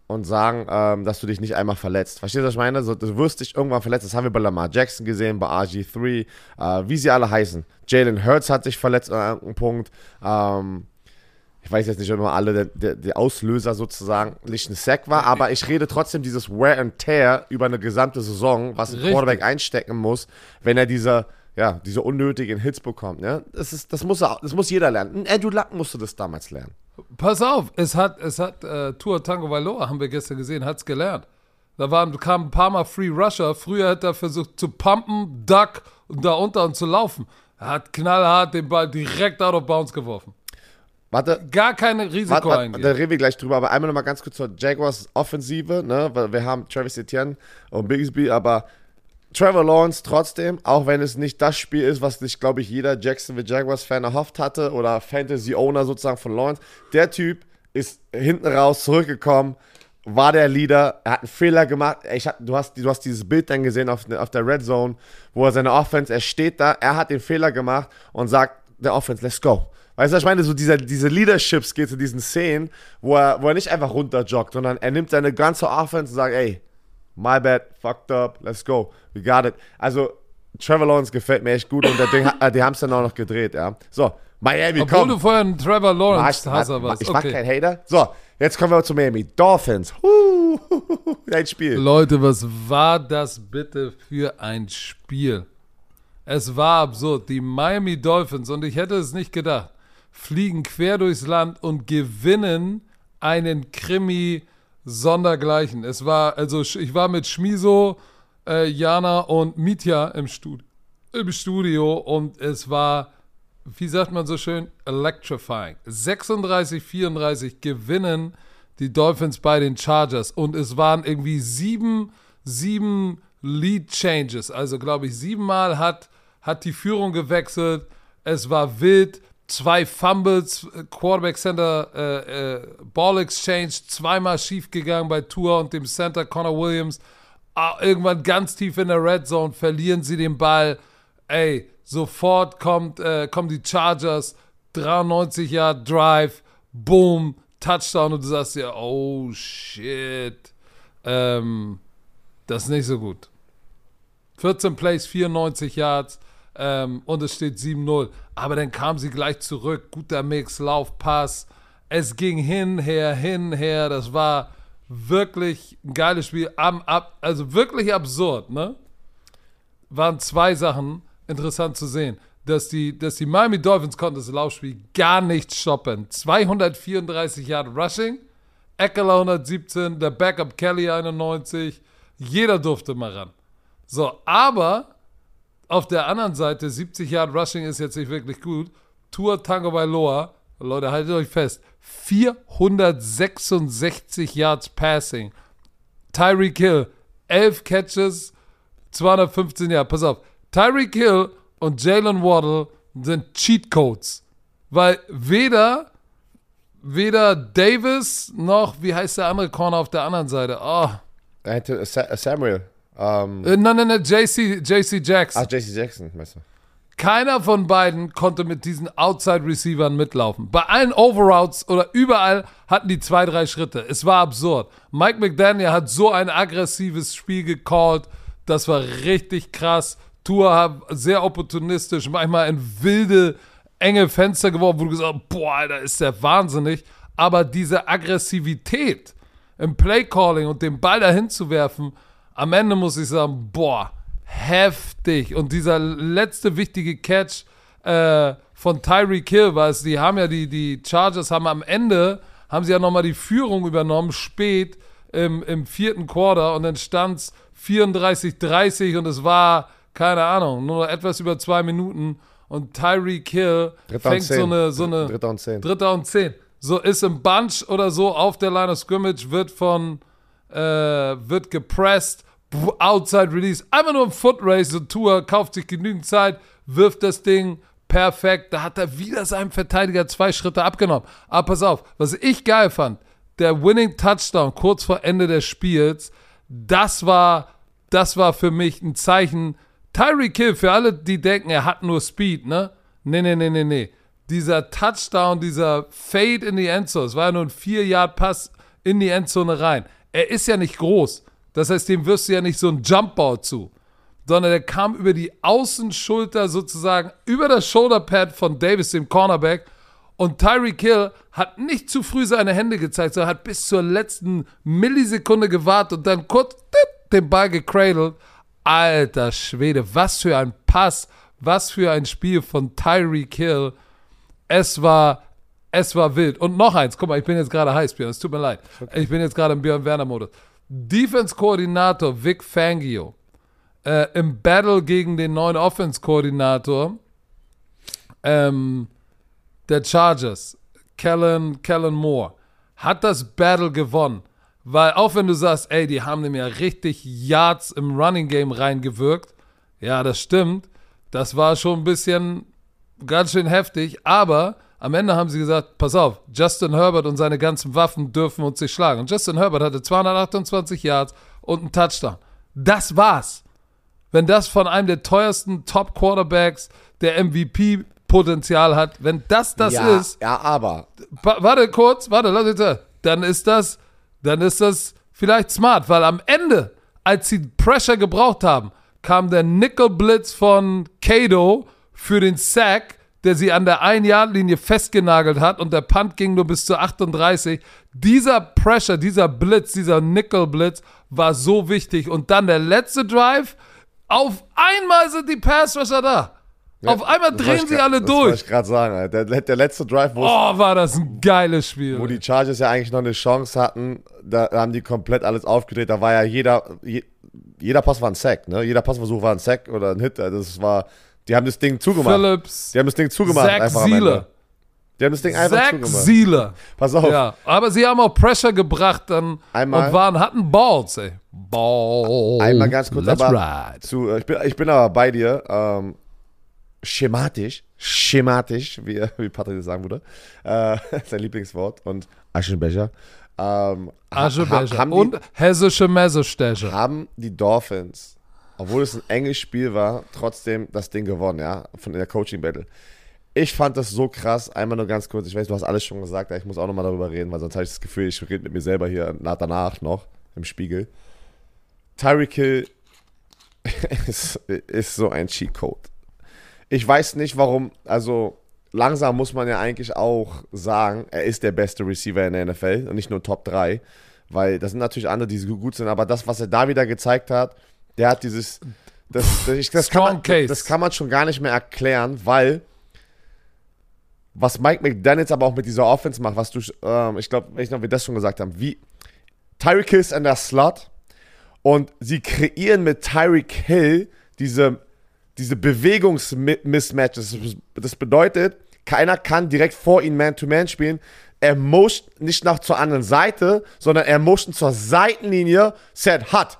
und sagen, ähm, dass du dich nicht einmal verletzt. Verstehst du, was ich meine? So, du wirst dich irgendwann verletzt. Das haben wir bei Lamar Jackson gesehen, bei RG3, äh, wie sie alle heißen. Jalen Hurts hat sich verletzt an einem Punkt. Ähm, ich weiß jetzt nicht, ob immer alle der, der, der, Auslöser sozusagen nicht ein Sack war, aber ich rede trotzdem dieses Wear and Tear über eine gesamte Saison, was ein Quarterback einstecken muss, wenn er diese ja, diese unnötigen Hits bekommt. Ne? Das, ist, das, muss, das muss jeder lernen. Andrew Luck musste das damals lernen. Pass auf, es hat, es hat äh, Tour Tango Valoa, haben wir gestern gesehen, hat es gelernt. Da waren, kamen ein paar Mal Free Rusher. Früher hat er versucht zu pumpen, duck und da unter und zu laufen. Er hat knallhart den Ball direkt out of bounds geworfen. Warte. Gar keine Risiko warte, warte, eingehen. Da reden wir gleich drüber, aber einmal noch mal ganz kurz zur Jaguars Offensive, ne? Weil wir haben Travis Etienne und Bigsby, aber Trevor Lawrence trotzdem, auch wenn es nicht das Spiel ist, was sich, glaube ich, jeder Jacksonville Jaguars-Fan erhofft hatte oder Fantasy-Owner sozusagen von Lawrence. Der Typ ist hinten raus zurückgekommen, war der Leader, er hat einen Fehler gemacht. Ich du, hast, du hast dieses Bild dann gesehen auf, auf der Red Zone, wo er seine Offense, er steht da, er hat den Fehler gemacht und sagt der Offense, let's go. Weißt du, ich meine, so dieser, diese Leadership geht zu diesen Szenen, wo er, wo er nicht einfach runterjoggt, sondern er nimmt seine ganze Offense und sagt, ey, my bad, fucked up, let's go, we got it. Also, Trevor Lawrence gefällt mir echt gut und Ding, äh, die haben es dann auch noch gedreht, ja. So, Miami, Obwohl komm. du vorher einen Trevor Lawrence Hasser warst. Ich okay. war kein Hater. So, jetzt kommen wir zu Miami. Dolphins. Huh, ein Spiel. Leute, was war das bitte für ein Spiel? Es war absurd. Die Miami Dolphins, und ich hätte es nicht gedacht, fliegen quer durchs Land und gewinnen einen Krimi Sondergleichen. Es war, also ich war mit Schmiso, äh, Jana und Mitya im, Studi im Studio und es war, wie sagt man so schön, electrifying. 36, 34 gewinnen die Dolphins bei den Chargers und es waren irgendwie sieben, sieben Lead Changes. Also glaube ich, siebenmal hat, hat die Führung gewechselt. Es war wild zwei Fumbles, Quarterback Center äh, äh, Ball Exchange, zweimal schief gegangen bei Tour und dem Center Connor Williams. Ah, irgendwann ganz tief in der Red Zone verlieren sie den Ball. Ey, sofort kommt, äh, kommen die Chargers, 93 Yard Drive, boom, Touchdown und du sagst dir, oh shit, ähm, das ist nicht so gut. 14 Plays, 94 Yards ähm, und es steht 7-0. Aber dann kam sie gleich zurück. Guter Mix, Lauf, Pass. Es ging hin, her, hin, her. Das war wirklich ein geiles Spiel. Am, ab, also wirklich absurd, ne? Waren zwei Sachen interessant zu sehen. Dass die, dass die Miami Dolphins konnten das Laufspiel gar nicht stoppen. 234 Yard Rushing, Eckler 117, der Backup Kelly 91. Jeder durfte mal ran. So, aber auf der anderen Seite, 70 Yard Rushing ist jetzt nicht wirklich gut. Tour Tango Bailoa, Leute, haltet euch fest, 466 Yards Passing. Tyreek Hill, 11 Catches, 215 Yards. Pass auf, Tyreek Hill und Jalen Waddle sind Cheat Codes. Weil weder, weder Davis noch, wie heißt der andere Corner auf der anderen Seite? Oh. Samuel. Ähm, Äh, Nein, nein, nein, JC, JC Jackson. ah, JC Jackson, weißt du. Keiner von beiden konnte mit diesen Outside-Receivern mitlaufen. Bei allen Overroutes oder überall hatten die zwei, drei Schritte. Es war absurd. Mike McDaniel hat so ein aggressives Spiel gecallt. Das war richtig krass. Tour hat sehr opportunistisch, manchmal in wilde, enge Fenster geworfen, wo du gesagt hast, boah, Alter, ist der wahnsinnig. Aber diese Aggressivität im Playcalling und den Ball dahin zu werfen, am Ende muss ich sagen, boah, heftig. Und dieser letzte wichtige Catch äh, von Tyreek Hill war es, die haben ja die, die Chargers haben am Ende, haben sie ja nochmal die Führung übernommen, spät im, im vierten Quarter und dann stand es 34-30 und es war, keine Ahnung, nur noch etwas über zwei Minuten und Dritter und fängt so eine, so eine Dritter und zehn. Dritter und zehn. So ist im Bunch oder so auf der Line of Scrimmage, wird von, äh, wird gepresst, Outside Release, einfach nur ein Foot Race, so Tour, kauft sich genügend Zeit, wirft das Ding perfekt. Da hat er wieder seinem Verteidiger zwei Schritte abgenommen. Aber pass auf, was ich geil fand, der Winning Touchdown kurz vor Ende des Spiels, das war, das war für mich ein Zeichen. Tyreek Hill, für alle, die denken, er hat nur Speed, ne? Nee, nee, nee, nee, nee. Dieser Touchdown, dieser Fade in die Endzone, es war ja nur ein 4-Yard-Pass in die Endzone rein. Er ist ja nicht groß. Das heißt, dem wirst du ja nicht so einen Jumpball zu. Sondern der kam über die Außenschulter sozusagen, über das Shoulderpad von Davis, dem Cornerback. Und Tyreek Hill hat nicht zu früh seine Hände gezeigt, sondern hat bis zur letzten Millisekunde gewartet und dann kurz den Ball gecradelt. Alter Schwede, was für ein Pass, was für ein Spiel von Tyreek Hill. Es war, es war wild. Und noch eins, guck mal, ich bin jetzt gerade heiß, Björn, es tut mir leid. Ich bin jetzt gerade im Björn Werner-Modus. Defense-Koordinator Vic Fangio äh, im Battle gegen den neuen Offense-Koordinator ähm, der Chargers, Kellen, Kellen Moore, hat das Battle gewonnen. Weil auch wenn du sagst, ey, die haben dem ja richtig Yards im Running Game reingewirkt, ja, das stimmt. Das war schon ein bisschen ganz schön heftig, aber am Ende haben sie gesagt, pass auf, Justin Herbert und seine ganzen Waffen dürfen uns nicht schlagen. Und Justin Herbert hatte 228 Yards und einen Touchdown. Das war's. Wenn das von einem der teuersten Top-Quarterbacks, der MVP-Potenzial hat, wenn das das ja, ist, ja, aber warte kurz, warte, lass hören. Dann ist das, dann ist das vielleicht smart, weil am Ende, als sie Pressure gebraucht haben, kam der Nickel Blitz von Cato für den Sack, der sie an der Ein-Yard-Linie festgenagelt hat und der Punt ging nur bis zu 38. Dieser Pressure, dieser Blitz, dieser Nickel Blitz war so wichtig und dann der letzte Drive, auf einmal sind die Pass Rusher da. auf einmal drehen sie ich gra- alle Das wollte durch. ich gerade sagen. Der, der letzte Drive, wo, Oh, war das ein geiles Spiel. wo die Chargers ja eigentlich noch eine Chance hatten, da haben die komplett alles aufgedreht. Da war ja jeder, je, jeder Pass war ein Sack, ne? Jeder Passversuch war ein Sack oder ein Hit. Also Das war, die haben das Ding zugemacht. Phillips, Die haben das Ding zugemacht Zach Ende. Sieler. Die haben das Ding einfach Zach zugemacht. Sieler. Pass auf. Ja, aber sie haben auch Pressure gebracht dann Einmal- und waren, hatten Balls, ey. Balls. Einmal ganz kurz, Let's aber ride. zu, ich, bin, ich bin aber bei dir. Ähm, schematisch, schematisch, wie, wie Patrick das sagen würde. Äh, sein Lieblingswort. Und Aschenbecher. Ähm, Aschebecher. ha- haben, Und die, hessische Messerstecher. haben die Dolphins, obwohl es ein enges Spiel war, trotzdem das Ding gewonnen, ja, von der Coaching-Battle. Ich fand das so krass, einmal nur ganz kurz, ich weiß, du hast alles schon gesagt, ich muss auch nochmal darüber reden, weil sonst habe ich das Gefühl, ich rede mit mir selber hier nach danach noch im Spiegel. Tyreek Hill ist, ist so ein Cheatcode. Ich weiß nicht, warum, also langsam muss man ja eigentlich auch sagen, er ist der beste Receiver in der NFL und nicht nur Top 3, weil das sind natürlich andere, die so gut sind, aber das, was er da wieder gezeigt hat, der hat dieses, das, das, das, kann, man, das kann man schon gar nicht mehr erklären, weil was Mike McDaniels aber auch mit dieser Offense macht, was du, ähm, ich glaube, ich noch, wir das schon gesagt haben, wie Tyreek Hill ist in der Slot und sie kreieren mit Tyreek Hill diese, diese Bewegungsmismatches. Das bedeutet, keiner kann direkt vor ihm Man-to-Man spielen. Er motion nicht nach zur anderen Seite, sondern er motion zur Seitenlinie, set, hat.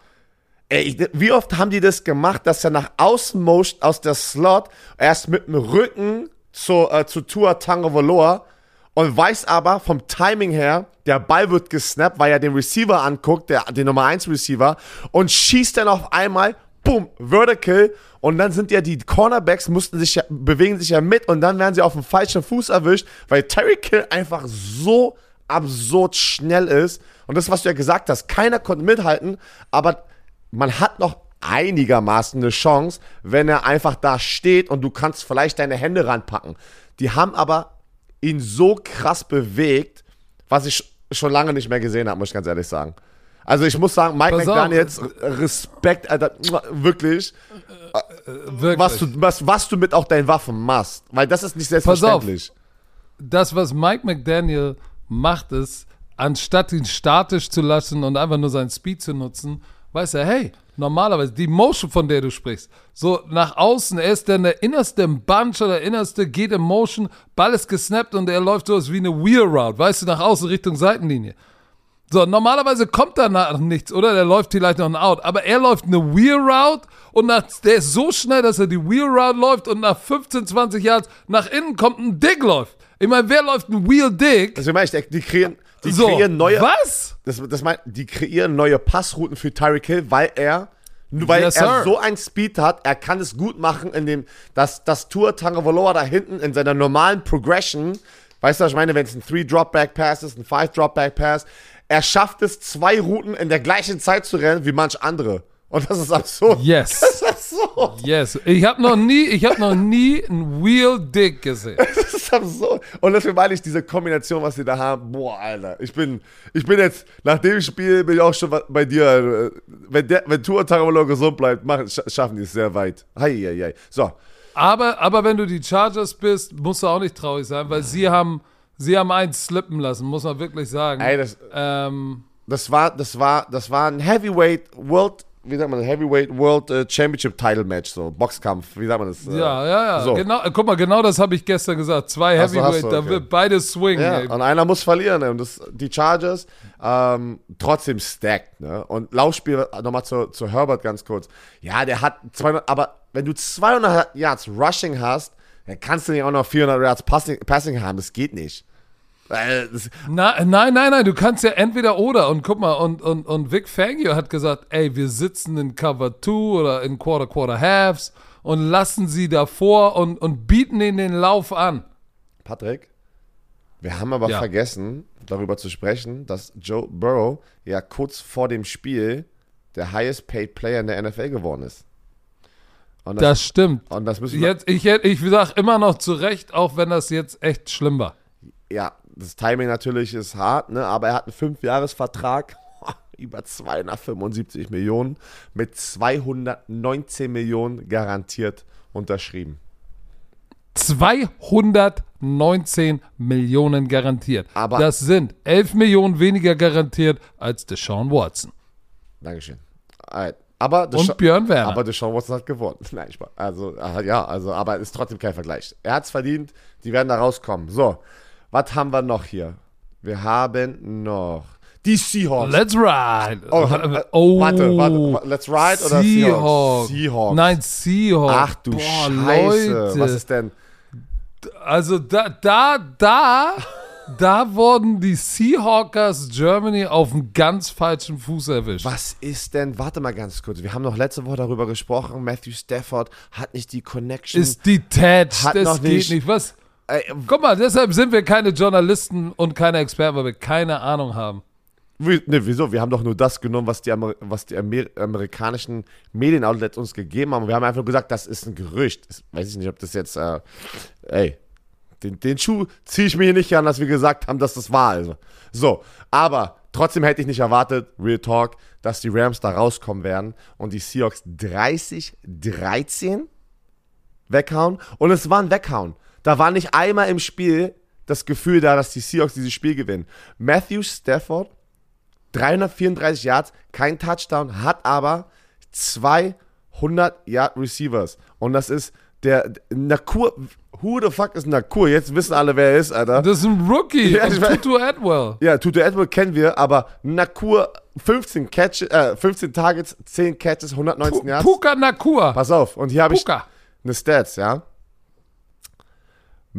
Ey, wie oft haben die das gemacht, dass er nach außen motion aus der Slot, erst mit dem Rücken zu, äh, zu Tua Tango Valoa und weiß aber vom Timing her, der Ball wird gesnappt, weil er den Receiver anguckt, der, den Nummer 1 Receiver, und schießt dann auf einmal, boom, vertical, und dann sind ja die Cornerbacks, mussten sich ja, bewegen sich ja mit, und dann werden sie auf dem falschen Fuß erwischt, weil Terry Kill einfach so absurd schnell ist. Und das, was du ja gesagt hast, keiner konnte mithalten, aber man hat noch einigermaßen eine Chance, wenn er einfach da steht und du kannst vielleicht deine Hände ranpacken. Die haben aber ihn so krass bewegt, was ich schon lange nicht mehr gesehen habe, muss ich ganz ehrlich sagen. Also ich muss sagen, Mike McDaniels, Respekt, Alter, wirklich, wirklich. Was, du, was, was du mit auch deinen Waffen machst. Weil das ist nicht selbstverständlich. Das, was Mike McDaniel macht, ist, anstatt ihn statisch zu lassen und einfach nur seinen Speed zu nutzen, weiß er, hey, normalerweise, die Motion, von der du sprichst, so nach außen, er ist dann der innerste im Bunch oder der innerste, geht in Motion, Ball ist gesnappt und er läuft so wie eine Wheel Route, weißt du, nach außen Richtung Seitenlinie. So, normalerweise kommt danach nichts, oder? Der läuft vielleicht noch ein Out. Aber er läuft eine Wheel Route und nach, der ist so schnell, dass er die Wheel Route läuft und nach 15, 20 Yards nach innen kommt ein Dig läuft. Ich meine, wer läuft ein Wheel Dig? Also, ich meine, die kreieren, die so, kreieren neue. Was? Das, das mein, die kreieren neue Passrouten für Tyreek Hill, weil er nur weil yes, er so ein Speed hat, er kann es gut machen, indem das, das Tour Tangavoloa da hinten in seiner normalen Progression, weißt du, was ich meine, wenn es ein 3-Drop-Back-Pass ist, ein 5-Drop-Back-Pass, er schafft es, zwei Routen in der gleichen Zeit zu rennen wie manch andere. Und das ist absurd. Yes. Das ist absurd. Yes. Ich habe noch nie, ich habe noch nie ein Wheel Dick gesehen. Das ist absurd. Und deswegen meine ich diese Kombination, was sie da haben. Boah, Alter. Ich bin, ich bin jetzt, nach dem Spiel bin ich auch schon bei dir. Wenn, der, wenn Tua Tagovailoa gesund bleibt, machen, schaffen die es sehr weit. Hei, hei, hei. So. Aber, aber wenn du die Chargers bist, musst du auch nicht traurig sein, weil sie haben, sie haben eins slippen lassen, muss man wirklich sagen. Ey, das, ähm, das war, das war, das war ein Heavyweight World wie sagt man, Heavyweight World äh, Championship Title Match, so Boxkampf, wie sagt man das? Äh, ja, ja, ja. So. Genau, guck mal, genau das habe ich gestern gesagt. Zwei Heavyweight, okay. da wird beide swingen. Ja, und einer muss verlieren. Und das, die Chargers ähm, trotzdem stacked. Ne? Und Laufspiel, nochmal zu, zu Herbert ganz kurz. Ja, der hat 200, aber wenn du 200 Yards Rushing hast, dann kannst du nicht auch noch 400 Yards Passing, Passing haben. Das geht nicht. Na, nein, nein, nein, du kannst ja entweder oder. Und guck mal, und, und, und Vic Fangio hat gesagt, ey, wir sitzen in Cover 2 oder in Quarter Quarter Halves und lassen sie davor und, und bieten ihnen den Lauf an. Patrick, wir haben aber ja. vergessen, darüber zu sprechen, dass Joe Burrow ja kurz vor dem Spiel der highest paid Player in der NFL geworden ist. Das, das, stimmt. Und das müssen wir jetzt, ich, ich sage immer noch zu Recht, auch wenn das jetzt echt schlimm war. Ja, das Timing natürlich ist hart, ne? aber er hat einen Fünfjahresvertrag über 275 Millionen mit 219 Millionen garantiert unterschrieben. 219 Millionen garantiert. Aber das sind 11 Millionen weniger garantiert als Deshaun Watson. Dankeschön. Aber und Björn Werner. Aber Deshaun Watson hat gewonnen. Nein, also ja, also aber ist trotzdem kein Vergleich. Er hat es verdient. Die werden da rauskommen. So, was haben wir noch hier? Wir haben noch die Seahawks. Let's ride. Oh, äh, oh. Warte, warte, let's ride oder Seahawks? Seahawks. Nein, Seahawks. Ach du Boah, Scheiße. Leute. Was ist denn? Also da, da, da, da wurden die Seahawkers Germany auf einen ganz falschen Fuß erwischt. Was ist denn? Warte mal ganz kurz. Wir haben noch letzte Woche darüber gesprochen. Matthew Stafford hat nicht die Connection. Ist detached. Hat das noch geht nicht. nicht. Was? Guck mal, deshalb sind wir keine Journalisten und keine Experten, weil wir keine Ahnung haben. Wie, ne, wieso? Wir haben doch nur das genommen, was die, Amer was die Amer amerikanischen Medienoutlets uns gegeben haben. Wir haben einfach gesagt, das ist ein Gerücht. Das weiß ich nicht, ob das jetzt, äh, ey, den, den Schuh ziehe ich mir hier nicht an, dass wir gesagt haben, dass das wahr ist. So, aber trotzdem hätte ich nicht erwartet, Real Talk, dass die Rams da rauskommen werden und die Seahawks 30-13 weghauen. Und es war ein Weghauen. Da war nicht einmal im Spiel das Gefühl da, dass die Seahawks dieses Spiel gewinnen. Matthew Stafford, 334 Yards, kein Touchdown, hat aber 200 Yard Receivers. Und das ist der Nakur. Who the fuck ist Nakur? Jetzt wissen alle, wer er ist, Alter. Das ist ein Rookie. Ja, ich Tutu Atwell. Ja, Tutu Atwell kennen wir, aber Nakur 15, Catch, äh, 15 Targets, 10 Catches, 119 Yards. Puka Nakua. Pass auf, und hier habe ich eine Stats, ja.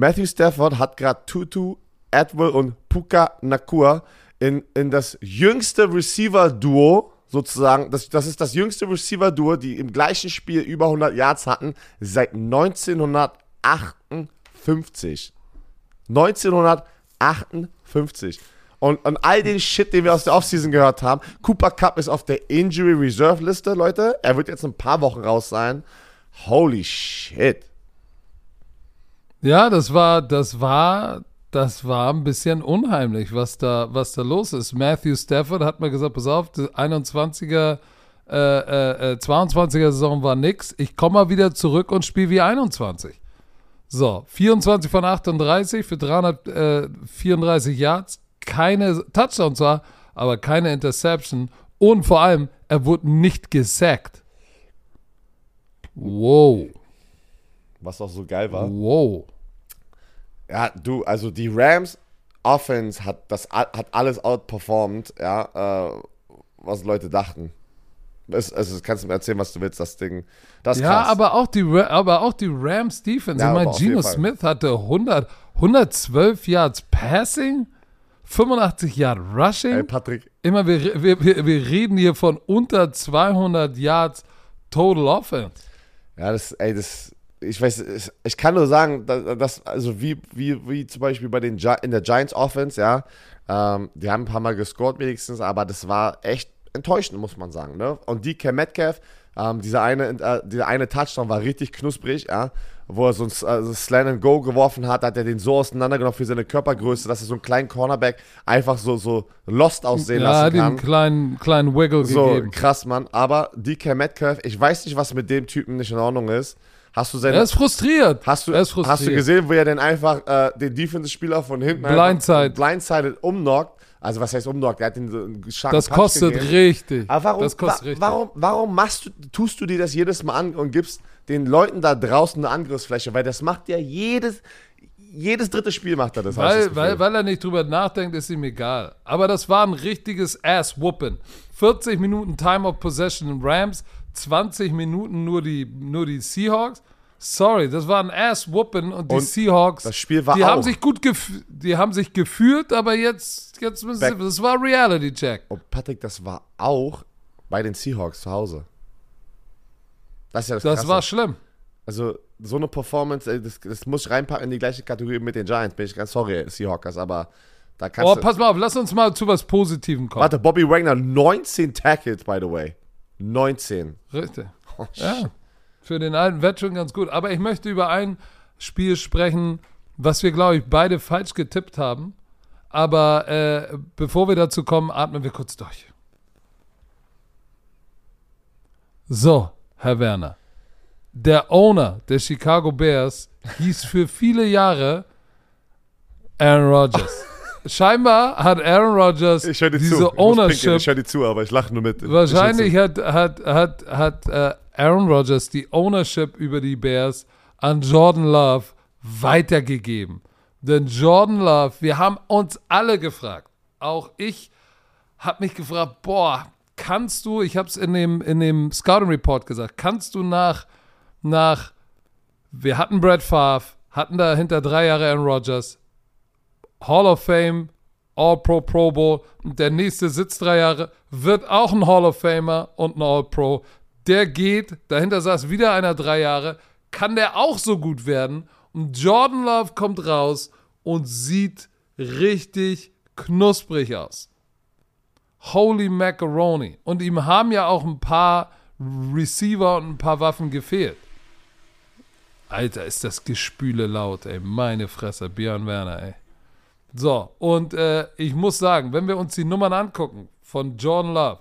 Matthew Stafford hat gerade Tutu, Atwell und Puka Nakua in, in das jüngste Receiver-Duo, sozusagen, das, das ist das jüngste Receiver-Duo, die im gleichen Spiel über 100 Yards hatten, seit 1958. 1958. Und an all den Shit, den wir aus der Offseason gehört haben, Cooper Cup ist auf der Injury Reserve Liste, Leute. Er wird jetzt ein paar Wochen raus sein. Holy shit. Ja, das war, das war, das war ein bisschen unheimlich, was da, was da los ist. Matthew Stafford hat mir gesagt, pass auf, die 21er, äh, äh, äh, 22er Saison war nix. Ich komme mal wieder zurück und spiele wie 21. So, 24 von 38 für 334 Yards, keine Touchdown zwar, aber keine Interception und vor allem, er wurde nicht gesackt. Wow, Was auch so geil war. wow. Ja, du, also die Rams Offense hat das hat alles outperformed, ja, äh, was Leute dachten. Es, also kannst du mir erzählen, was du willst, das Ding. Das Ja, krass. aber auch die, aber auch die Rams Defense. Ja, ich meine, Geno. Smith hatte 100, 112 Yards Passing, 85 Yards Rushing. Ey, Patrick, Immer, wir, wir, wir, wir reden hier von unter 200 Yards Total Offense. Ja, das, ey, das, ich weiß, ich, kann nur sagen, dass, also wie, wie, wie zum Beispiel bei den Gi in der Giants Offense, ja, ähm, die haben ein paar Mal gescored wenigstens, aber das war echt enttäuschend, muss man sagen, ne? Und DK Metcalf, ähm, dieser eine, äh, dieser eine Touchdown war richtig knusprig, ja, wo er so ein also Slant and Go geworfen hat, hat er den so auseinandergenommen für seine Körpergröße, dass er so einen kleinen Cornerback einfach so, so lost aussehen Ja, lassen kann. einen kleinen, kleinen Wiggle So, gegeben. krass, Mann. Aber DK Metcalf, ich weiß nicht, was mit dem Typen nicht in Ordnung ist. Hast du seine, Er ist frustriert. hast du, er ist frustriert. hast du gesehen, wo er denn einfach äh, den Defensive-Spieler von hinten Blindside. blindsided umknockt? Also was heißt umknockt? Er hat den so einen starken Das Punch kostet gegeben. richtig. Aber warum, das kostet wa richtig. warum, warum machst du, tust du dir das jedes Mal an und gibst den Leuten da draußen eine Angriffsfläche? Weil das macht ja jedes, jedes dritte Spiel macht er das. Weil, weil, weil er nicht drüber nachdenkt, ist ihm egal. Aber das war ein richtiges Ass-Whooping. 40 Minuten Time of Possession in Rams, 20 Minuten nur die, nur die Seahawks. Sorry, das war ein Ass-Whooping und die Und Seahawks, das Spiel war die haben auch- sich gut die haben sich geführt, aber jetzt, jetzt müssen sie, Back- das war Reality-Check. Und Patrick, das war auch bei den Seahawks zu Hause. Das ist ja das, Das war schlimm. Also, so eine Performance, ey, das, das muss ich reinpacken in die gleiche Kategorie mit den Giants. Bin ich ganz sorry, Seahawkers, aber da kannst Oh, du. pass mal auf, lass uns mal zu was Positivem kommen. Warte, Bobby Wagner, 19 Tackles, by the way. 19. Richtig. Oh, Ja, für den alten Veteran ganz gut. Aber ich möchte über ein Spiel sprechen, was wir, glaube ich, beide falsch getippt haben. Aber äh, bevor wir dazu kommen, atmen wir kurz durch. So, Herr Werner. Der Owner der Chicago Bears hieß für viele Jahre Aaron Rodgers. Scheinbar hat Aaron Rodgers Ich diese zu. Ich Ownership pinkeln, Ich höre dir zu, aber ich lache nur mit. Wahrscheinlich hat, hat, hat, hat äh, Aaron Rodgers die Ownership über die Bears an Jordan Love weitergegeben. Denn Jordan Love, wir haben uns alle gefragt, auch ich habe mich gefragt, boah, kannst du, ich habe es in dem, in dem Scouting Report gesagt, kannst du nach, nach, wir hatten Brad Favre, hatten dahinter drei Jahre Aaron Rodgers, Hall of Fame, All-Pro, Pro Bowl. Und der nächste sitzt drei Jahre, wird auch ein Hall of Famer und ein All-Pro. Der geht, dahinter saß wieder einer drei Jahre, kann der auch so gut werden? Und Jordan Love kommt raus und sieht richtig knusprig aus. Holy Macaroni. Und ihm haben ja auch ein paar Receiver und ein paar Waffen gefehlt. Alter, ist das Gespüle laut, ey. Meine Fresse, Björn Werner, ey. So, und äh, ich muss sagen, wenn wir uns die Nummern angucken von Jordan Love,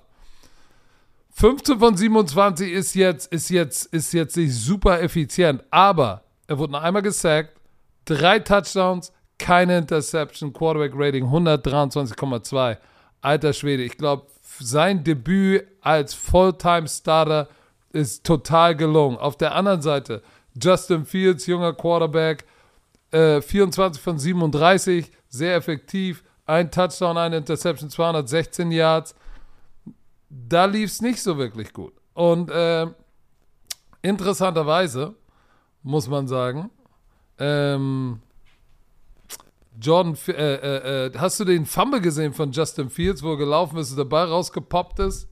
15 von 27 ist jetzt, ist jetzt, ist jetzt nicht super effizient, aber er wurde noch einmal gesackt, Drei Touchdowns, keine Interception, Quarterback Rating 123,2. Alter Schwede, ich glaube, sein Debüt als Fulltime-Starter ist total gelungen. Auf der anderen Seite, Justin Fields, junger Quarterback, äh, 24 von 37, sehr effektiv. Ein Touchdown, eine Interception, 216 Yards. Da lief es nicht so wirklich gut. Und äh, interessanterweise, muss man sagen, ähm, Jordan, äh, äh, äh, hast du den Fumble gesehen von Justin Fields, wo er gelaufen ist, der Ball rausgepoppt ist?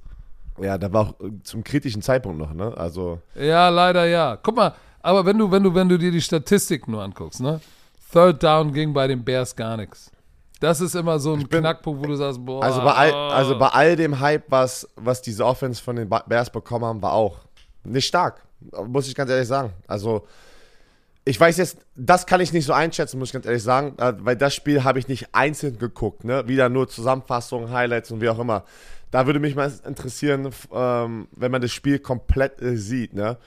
Ja, da war auch äh, zum kritischen Zeitpunkt noch, ne? Also. Ja, leider ja. Guck mal, aber wenn du, wenn du, wenn du dir die Statistik nur anguckst, ne? Third Down ging bei den Bears gar nichts. Das ist immer so ein bin, Knackpunkt, wo du sagst, boah. Also bei all, also bei all dem Hype, was, was diese Offense von den Bears bekommen haben, war auch nicht stark. Muss ich ganz ehrlich sagen. Also ich weiß jetzt, das kann ich nicht so einschätzen, muss ich ganz ehrlich sagen, äh, weil das Spiel habe ich nicht einzeln geguckt, ne? Wieder nur Zusammenfassungen, Highlights und wie auch immer. Da würde mich mal interessieren, ähm, wenn man das Spiel komplett äh, sieht, ne?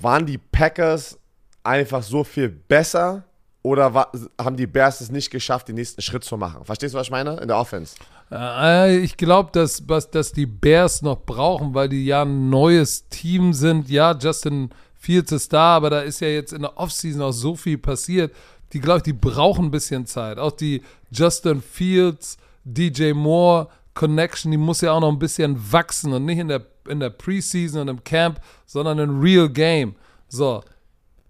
Waren die Packers einfach so viel besser oder war, haben die Bears es nicht geschafft, den nächsten Schritt zu machen? Verstehst du, was ich meine? In der Offense. Äh, ich glaube, dass, dass die Bears noch brauchen, weil die ja ein neues Team sind. Ja, Justin Fields ist da, aber da ist ja jetzt in der Offseason auch so viel passiert. Die, glaube ich, die brauchen ein bisschen Zeit. Auch die Justin Fields, DJ Moore Connection, die muss ja auch noch ein bisschen wachsen und nicht in der, in der Preseason und im Camp, sondern in Real Game. So,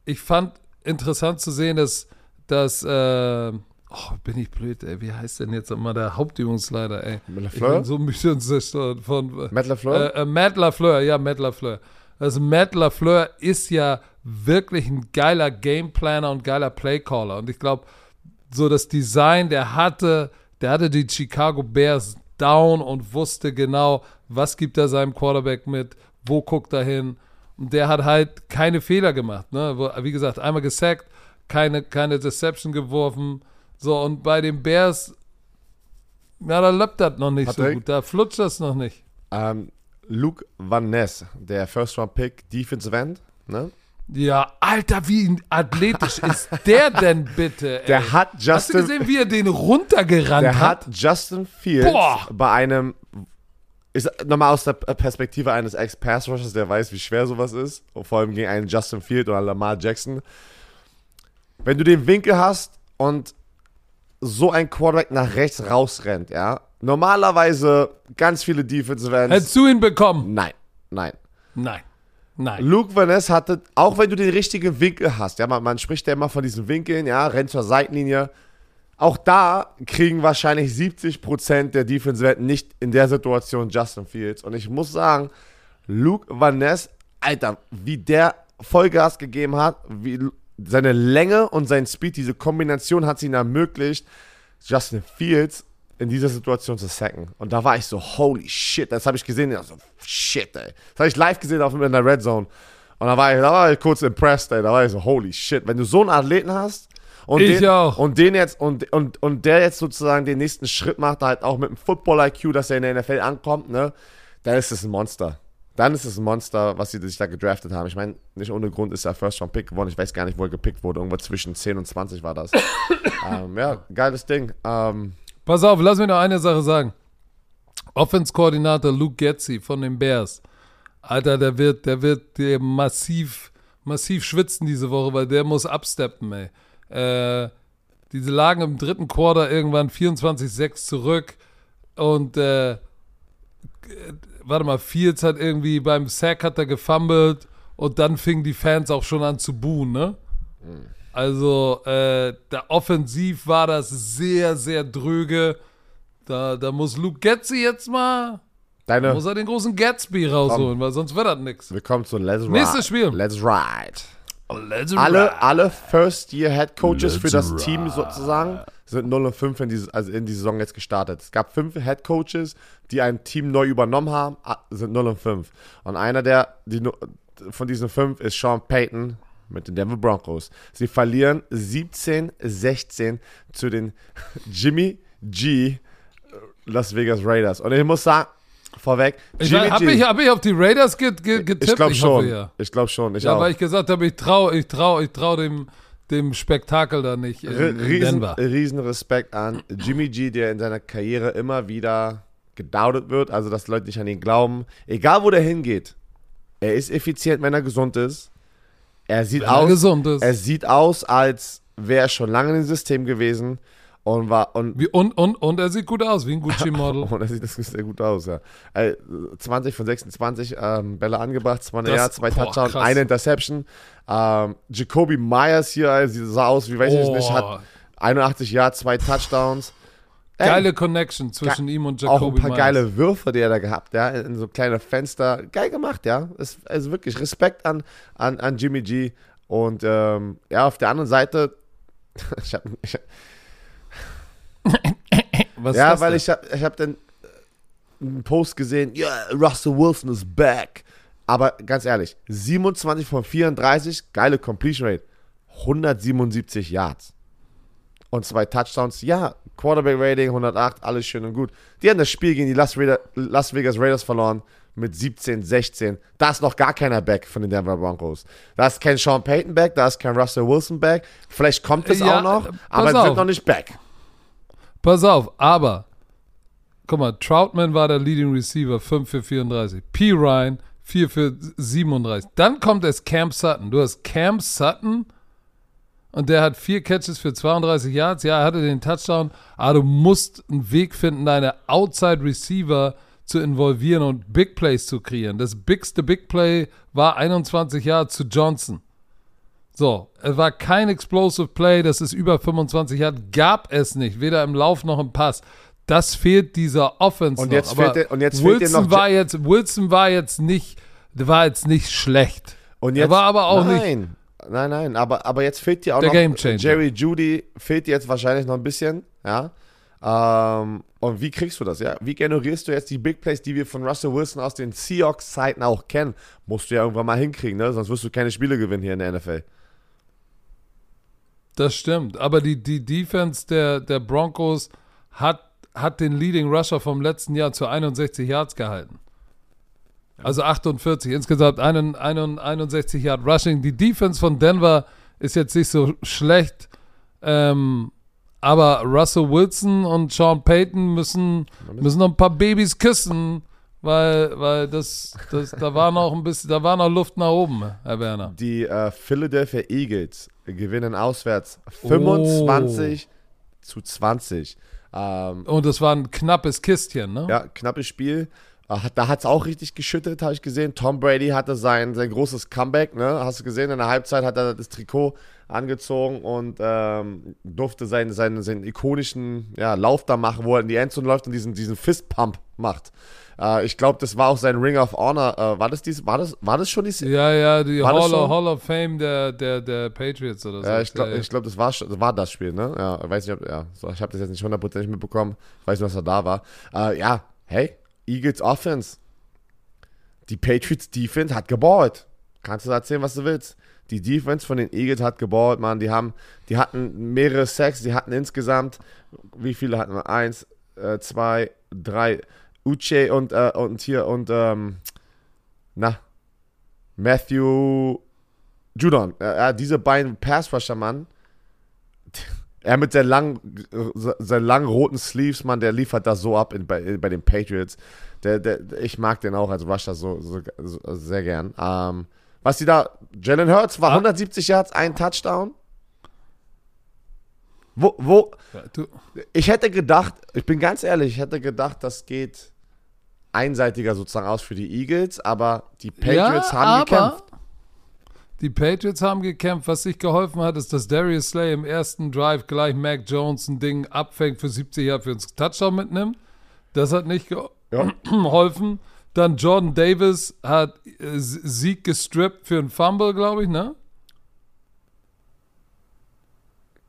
ich fand interessant zu sehen, dass, dass äh, oh, bin ich blöd, ey, wie heißt denn jetzt immer der Hauptübungsleiter, ey? Matt LaFleur? Ich bin so müde und zerstört von Matt LaFleur? Äh, äh, Matt LaFleur, ja, Matt LaFleur. Also Matt LaFleur ist ja wirklich ein geiler Gameplaner und geiler Playcaller. Und ich glaube, so das Design, der hatte, der hatte die Chicago Bears down und wusste genau, was gibt er seinem Quarterback mit, wo guckt er hin. Und der hat halt keine Fehler gemacht. Ne? Wie gesagt, einmal gesackt, keine, keine Deception geworfen. So, und bei den Bears, ja, da läuft das noch nicht Patrick? so gut. Da flutscht das noch nicht. Ähm, Luke Van Ness, der First-Round-Pick, Defensive End, ne? Ja, Alter, wie athletisch ist der denn bitte? Ey? Der hat Justin. Hast du gesehen, wie er den runtergerannt hat? Der hat Justin Fields Boah. bei einem. Ist nochmal aus der Perspektive eines Ex-Pass-Rushers, der weiß, wie schwer sowas ist. Und vor allem gegen einen Justin Field oder Lamar Jackson. Wenn du den Winkel hast und so ein Quarterback nach rechts rausrennt, ja, Normalerweise ganz viele Defensive Ends. Hättest du ihn bekommen? Nein, nein. Nein. Nein. Luke Van Ness hatte, auch wenn du den richtigen Winkel hast, ja, man, man spricht ja immer von diesen Winkeln, ja, rennt zur Seitenlinie. Auch da kriegen wahrscheinlich 70% der Defensive Ends nicht in der Situation Justin Fields. Und ich muss sagen, Luke Van Ness, Alter, wie der Vollgas gegeben hat, wie seine Länge und sein Speed, diese Kombination hat es ihm ermöglicht, Justin Fields in dieser Situation zu sacken. Und da war ich so, holy shit, das habe ich gesehen. Ich so, shit, ey. Das habe ich live gesehen auf, in der Red Zone. Und da war, ich, da war ich kurz impressed, ey. Da war ich so, holy shit. Wenn du so einen Athleten hast und, ich den, auch. und den jetzt und, und, und der jetzt sozusagen den nächsten Schritt macht, halt auch mit dem Football-IQ, dass er in der NFL ankommt, ne, dann ist es ein Monster. Dann ist es ein Monster, was sie sich da gedraftet haben. Ich meine, nicht ohne Grund ist er First Round Pick geworden. Ich weiß gar nicht, wo er gepickt wurde. Irgendwo zwischen 10 und 20 war das. ähm, ja, geiles Ding. Ähm, Pass auf, lass mich noch eine Sache sagen. Offense-Koordinator Luke Getzi von den Bears. Alter, der wird, der wird der massiv, massiv schwitzen diese Woche, weil der muss absteppen, ey. Äh, diese lagen im dritten Quarter irgendwann 24-6 zurück und äh, warte mal, Fields hat irgendwie beim Sack hat er gefummelt und dann fingen die Fans auch schon an zu buhen, ne? Mhm. Also, äh, da offensiv war das sehr, sehr dröge. Da, da muss Luke Getzi jetzt mal. Deine, muss er den großen Gatsby rausholen, komm, weil sonst wird das nichts. Willkommen zu Let's Ride. Nächstes Spiel. Let's Ride. Oh, let's alle, ride. alle First-Year-Head-Coaches für das ride. Team sozusagen sind 0 und 5 in die, also in die Saison jetzt gestartet. Es gab fünf Head-Coaches, die ein Team neu übernommen haben, sind 0 und 5. Und einer der, die, von diesen fünf ist Sean Payton, mit den Denver Broncos. Sie verlieren 17-16 zu den Jimmy G äh, Las Vegas Raiders. Und ich muss sagen, vorweg, Habe ich, hab ich auf die Raiders get, get, getippt? Ich glaube schon. Hoffe, ja. Ich glaube schon. Ich ja, auch. weil ich gesagt habe, ich traue ich trau, ich trau dem, dem Spektakel da nicht in, in riesen, Denver. riesen Respekt an Jimmy G, der in seiner Karriere immer wieder gedautet wird, also dass Leute nicht an ihn glauben. Egal wo der hingeht, er ist effizient, wenn er gesund ist. Er sieht Wenn er aus, ist. er sieht aus, als wäre er schon lange im System gewesen und war und Wie, und, und, und er sieht gut aus, wie ein Gucci-Model. und er sieht das sehr gut aus, ja. Äh, 20 von 26 ähm, Bälle angebracht, 200 Das- Yards, zwei Touchdowns, eine Interception. Ähm, Jacoby Myers hier, sie sah aus, wie weiß ich Oh, nicht, hat 81 Yards, zwei Touchdowns. Geile Connection zwischen ihm und auch ein Jacoby paar Myers. geile Würfe, die er da gehabt, ja, in so kleine Fenster. Geil gemacht, ja. Ist, also wirklich Respekt an, an, an Jimmy G. Und ähm, ja, auf der anderen Seite, ich hab, ich, Was ist ja, weil denn? ich hab, ich hab dann äh, einen Post gesehen, ja, Russell Wilson is back. Aber ganz ehrlich, 27 von 34, geile Completion Rate, 177 Yards. Und zwei Touchdowns, ja, Quarterback Rating 108, alles schön und gut. Die haben das Spiel gegen die Las, Raider, Las Vegas Raiders verloren mit 17, 16. Da ist noch gar keiner back von den Denver Broncos. Da ist kein Sean Payton back, da ist kein Russell Wilson back. Vielleicht kommt es Ja, auch noch, aber sie sind noch nicht back. Pass auf, aber, guck mal, Troutman war der Leading Receiver, 5 für 34. P. Ryan, 4 für 37. Dann kommt es Cam Sutton. Du hast Cam Sutton und der hat vier Catches für 32 Yards. Ja, er hatte den Touchdown, aber du musst einen Weg finden, deine Outside Receiver zu involvieren und Big Plays zu kreieren. Das bigste Big Play war 21 Yards zu Johnson. So, es war kein Explosive Play, das ist über 25 Yards, gab es nicht, weder im Lauf noch im Pass. Das fehlt dieser Offense Und noch. jetzt Aber fehlt dir- und jetzt fehlt Wilson noch war jetzt Wilson war jetzt nicht der war jetzt nicht schlecht. Und Er jetzt, war aber auch nicht nein, Nein, aber, aber jetzt fehlt dir auch Der noch. Jerry Judy fehlt dir jetzt wahrscheinlich noch ein bisschen, ja. Ähm, und wie kriegst du das, ja? Wie generierst du jetzt die Big Plays, die wir von Russell Wilson aus den Seahawks-Zeiten auch kennen? Musst du ja irgendwann mal hinkriegen, ne? Sonst wirst du keine Spiele gewinnen hier in der NFL. Das stimmt. Aber die, die Defense der, der Broncos hat, hat den Leading Rusher vom letzten Jahr zu 61 Yards gehalten. Also 48. Insgesamt einen- einen- 61 Yard Rushing. Die Defense von Denver ist jetzt nicht so schlecht. Ähm, aber Russell Wilson und Sean Payton müssen, müssen noch ein paar Babys küssen, weil, weil das, das, da war noch ein bisschen, da war noch Luft nach oben, Herr Werner. Die äh, Philadelphia Eagles gewinnen auswärts 25 zu 20. Ähm, Und das war ein knappes Kistchen, ne? Ja, knappes Spiel. Da hat es auch richtig geschüttet, habe ich gesehen. Tom Brady hatte sein, sein großes Comeback, ne? Hast du gesehen? In der Halbzeit hat er das Trikot angezogen und ähm, durfte seinen, seinen, seinen ikonischen ja, Lauf da machen, wo er in die Endzone läuft und diesen, diesen Fistpump macht. Äh, ich glaube, das war auch sein Ring of Honor. Äh, war, das dies, war, das, war das schon die Ja, ja, die Hall? Hall of Fame der, der, der Patriots oder so. Ja, ich glaube, Ja, ich glaub, das, war, schon- das war das Spiel, ne? Ja, ich weiß nicht, ob, ja, ich habe das jetzt nicht hundertprozentig mitbekommen. Ich weiß nur, dass er da war. Äh, ja, hey, Eagles Offense. Die Patriots Defense hat geballt. Kannst du erzählen, was du willst. Die Defense von den Eagles hat geballt, Mann. Die haben, die hatten mehrere Sacks, die hatten insgesamt, wie viele hatten wir? Eins, äh, zwei, drei. Uche und, äh, und hier und, ähm, na, Matthew Judon, äh, ja, diese beiden Passrusher, Mann. Er mit seinen langen, seinen langen roten Sleeves, Mann, der liefert das so ab in, bei, bei den Patriots. Der, der, ich mag den auch als Rusher so, so, so sehr gern. Ähm, was die da, Jalen Hurts war Ah. 170 Yards, ein Touchdown. Wo, wo, ich hätte gedacht, ich bin ganz ehrlich, ich hätte gedacht, das geht einseitiger sozusagen aus für die Eagles, aber die Patriots ja, haben aber gekämpft. Die Patriots haben gekämpft. Was sich geholfen hat, ist, dass Darius Slay im ersten Drive gleich Mac Jones ein Ding abfängt für 70 Jahre für uns Touchdown mitnimmt. Das hat nicht ge Ja. geholfen. Dann Jordan Davis hat äh, Sieg gestrippt für einen Fumble, glaube ich, ne?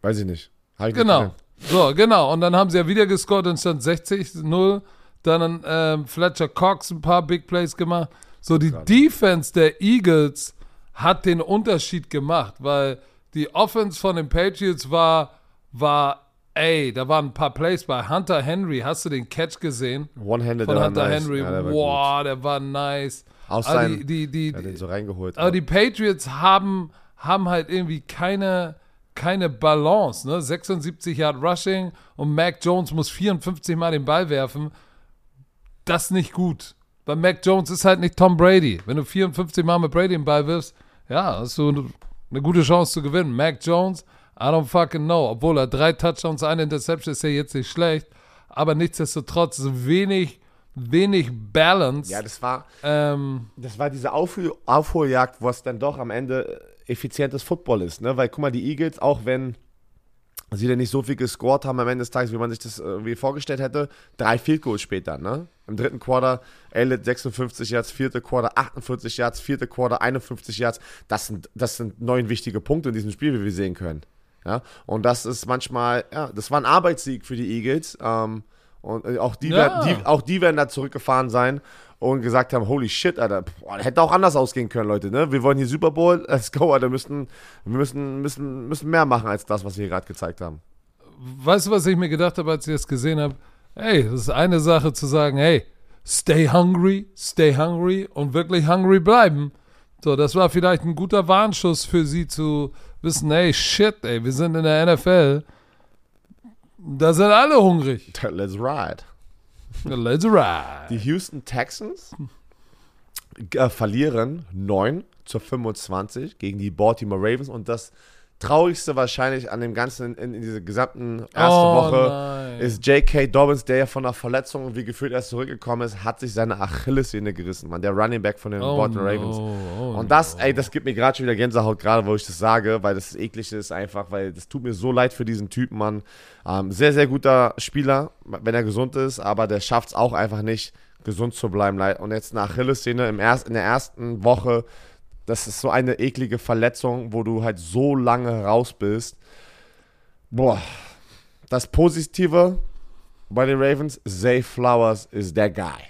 Weiß ich nicht. Nicht Genau. So, genau. Und dann haben sie ja wieder gescored und stand 60-0. Dann ähm, Fletcher Cox ein paar Big Plays gemacht. So, die Defense der Eagles hat den Unterschied gemacht, weil die Offense von den Patriots war, war, ey, da waren ein paar Plays bei Hunter Henry. Hast du den Catch gesehen? One-handed, Von Hunter nice. Henry. Ja, der wow, der war nice. Aus Aber seinem- die, die, die, gut. Den so reingeholt. aber die Patriots haben, haben halt irgendwie keine, keine Balance. Ne? 76 Yard Rushing und Mac Jones muss 54 Mal den Ball werfen. Das ist nicht gut. Weil Mac Jones ist halt nicht Tom Brady. Wenn du 54 Mal mit Brady den Ball wirfst, ja, hast du eine gute Chance zu gewinnen. Mac Jones, I don't fucking know. Obwohl er drei Touchdowns, eine Interception ist ja jetzt nicht schlecht. Aber nichtsdestotrotz wenig, wenig Balance. Ja, das war, Ähm, das war diese Aufhol Aufholjagd, wo es dann doch am Ende effizientes Football ist. Ne? Weil guck mal, die Eagles, auch wenn sie dann nicht so viel gescored haben am Ende des Tages, wie man sich das irgendwie vorgestellt hätte, drei Field Goals später. Ne? Im dritten Quarter Elliott 56 Yards, vierte Quarter 48 Yards, vierte Quarter 51 Yards. Das sind, das sind neun wichtige Punkte in diesem Spiel, wie wir sehen können. Ja? Und das ist manchmal, ja, das war ein Arbeitssieg für die Eagles. Ähm, und äh, auch die, Ja. werden, die, auch die werden da zurückgefahren sein und gesagt haben, holy shit, Alter, boah, hätte auch anders ausgehen können, Leute, ne? Wir wollen hier Super Bowl, let's go, Alter, wir müssen, wir müssen, müssen, müssen mehr machen als das, was wir gerade gezeigt haben. weißt du, was ich mir gedacht habe, als ich das gesehen habe? Hey, das ist eine Sache zu sagen, hey, stay hungry, stay hungry und wirklich hungry bleiben. So, das war vielleicht ein guter Warnschuss für sie zu wissen, hey, shit, ey, wir sind in der NFL. Da sind alle hungrig. Let's ride. Let's ride. Die Houston Texans äh, verlieren 9 zu 25 gegen die Baltimore Ravens und das Traurigste wahrscheinlich an dem Ganzen in, in dieser gesamten ersten Oh, Woche nein. ist J.K. Dobbins, der ja von einer Verletzung, wie gefühlt erst zurückgekommen ist, hat sich seine Achillessehne gerissen, man, der Running Back von den Oh, Baltimore no. Ravens. Oh, Und das, ey, das gibt mir gerade schon wieder Gänsehaut, gerade wo ich das sage, weil das eklig ist einfach, weil das tut mir so leid für diesen Typen, Mann. Ähm, sehr, sehr guter Spieler, wenn er gesund ist, aber der schafft es auch einfach nicht, gesund zu bleiben. Und jetzt eine Achillessehne im erst, in der ersten Woche, das ist so eine eklige Verletzung, wo du halt so lange raus bist. Boah, das Positive bei den Ravens, Zay Flowers ist der Guy.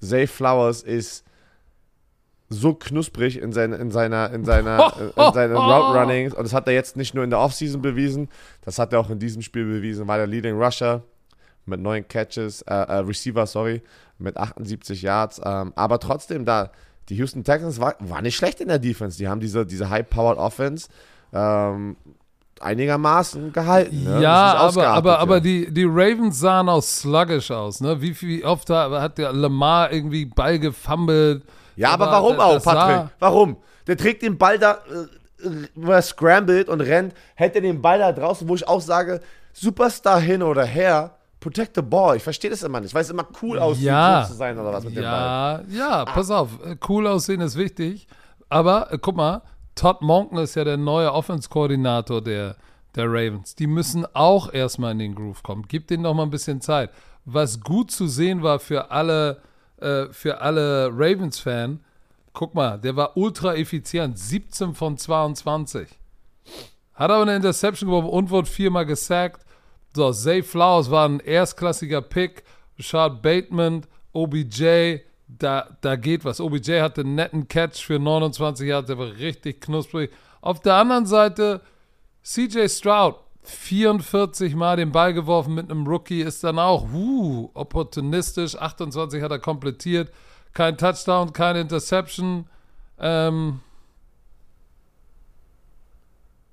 Zay Flowers ist so knusprig in, sein, in seiner, in seiner, in seinen Route Runnings. Und das hat er jetzt nicht nur in der Offseason bewiesen, das hat er auch in diesem Spiel bewiesen. War der Leading Rusher mit neun Catches, äh, äh, Receiver, sorry, mit 78 Yards. Ähm, aber trotzdem, da, die Houston Texans war, war nicht schlecht in der Defense. Die haben diese, diese High-Powered Offense ähm, einigermaßen gehalten. Ne? Ja, aber, aber, aber die, die Ravens sahen auch sluggish aus. Ne? Wie, wie oft hat der Lamar irgendwie Ball gefummelt? Ja, aber Aber warum auch, Patrick? Warum? Der trägt den Ball da, äh, äh, wo er scrambled und rennt, hält er den Ball da draußen, wo ich auch sage, Superstar hin oder her, protect the ball. Ich verstehe das immer nicht, weil es immer cool aussieht, Ja. cool zu sein oder was mit dem Ball. Ja, ja, pass auf. Cool aussehen ist wichtig. Aber äh, guck mal, Todd Monken ist ja der neue Offense-Koordinator der, der Ravens. Die müssen auch erstmal in den Groove kommen. Gib denen noch mal ein bisschen Zeit. Was gut zu sehen war für alle, äh, für alle Ravens-Fan, guck mal, der war ultra effizient. 17 von 22. Hat aber eine Interception geworfen und wurde viermal gesackt. So, Zay Flowers war ein erstklassiger Pick. Rashad Bateman, OBJ, da, da geht was. OBJ hatte einen netten Catch für 29 Jahre, der war richtig knusprig. Auf der anderen Seite, CJ Stroud, 44 Mal den Ball geworfen mit einem Rookie, ist dann auch uh, opportunistisch. 28 hat er komplettiert. Kein Touchdown, keine Interception. Ähm,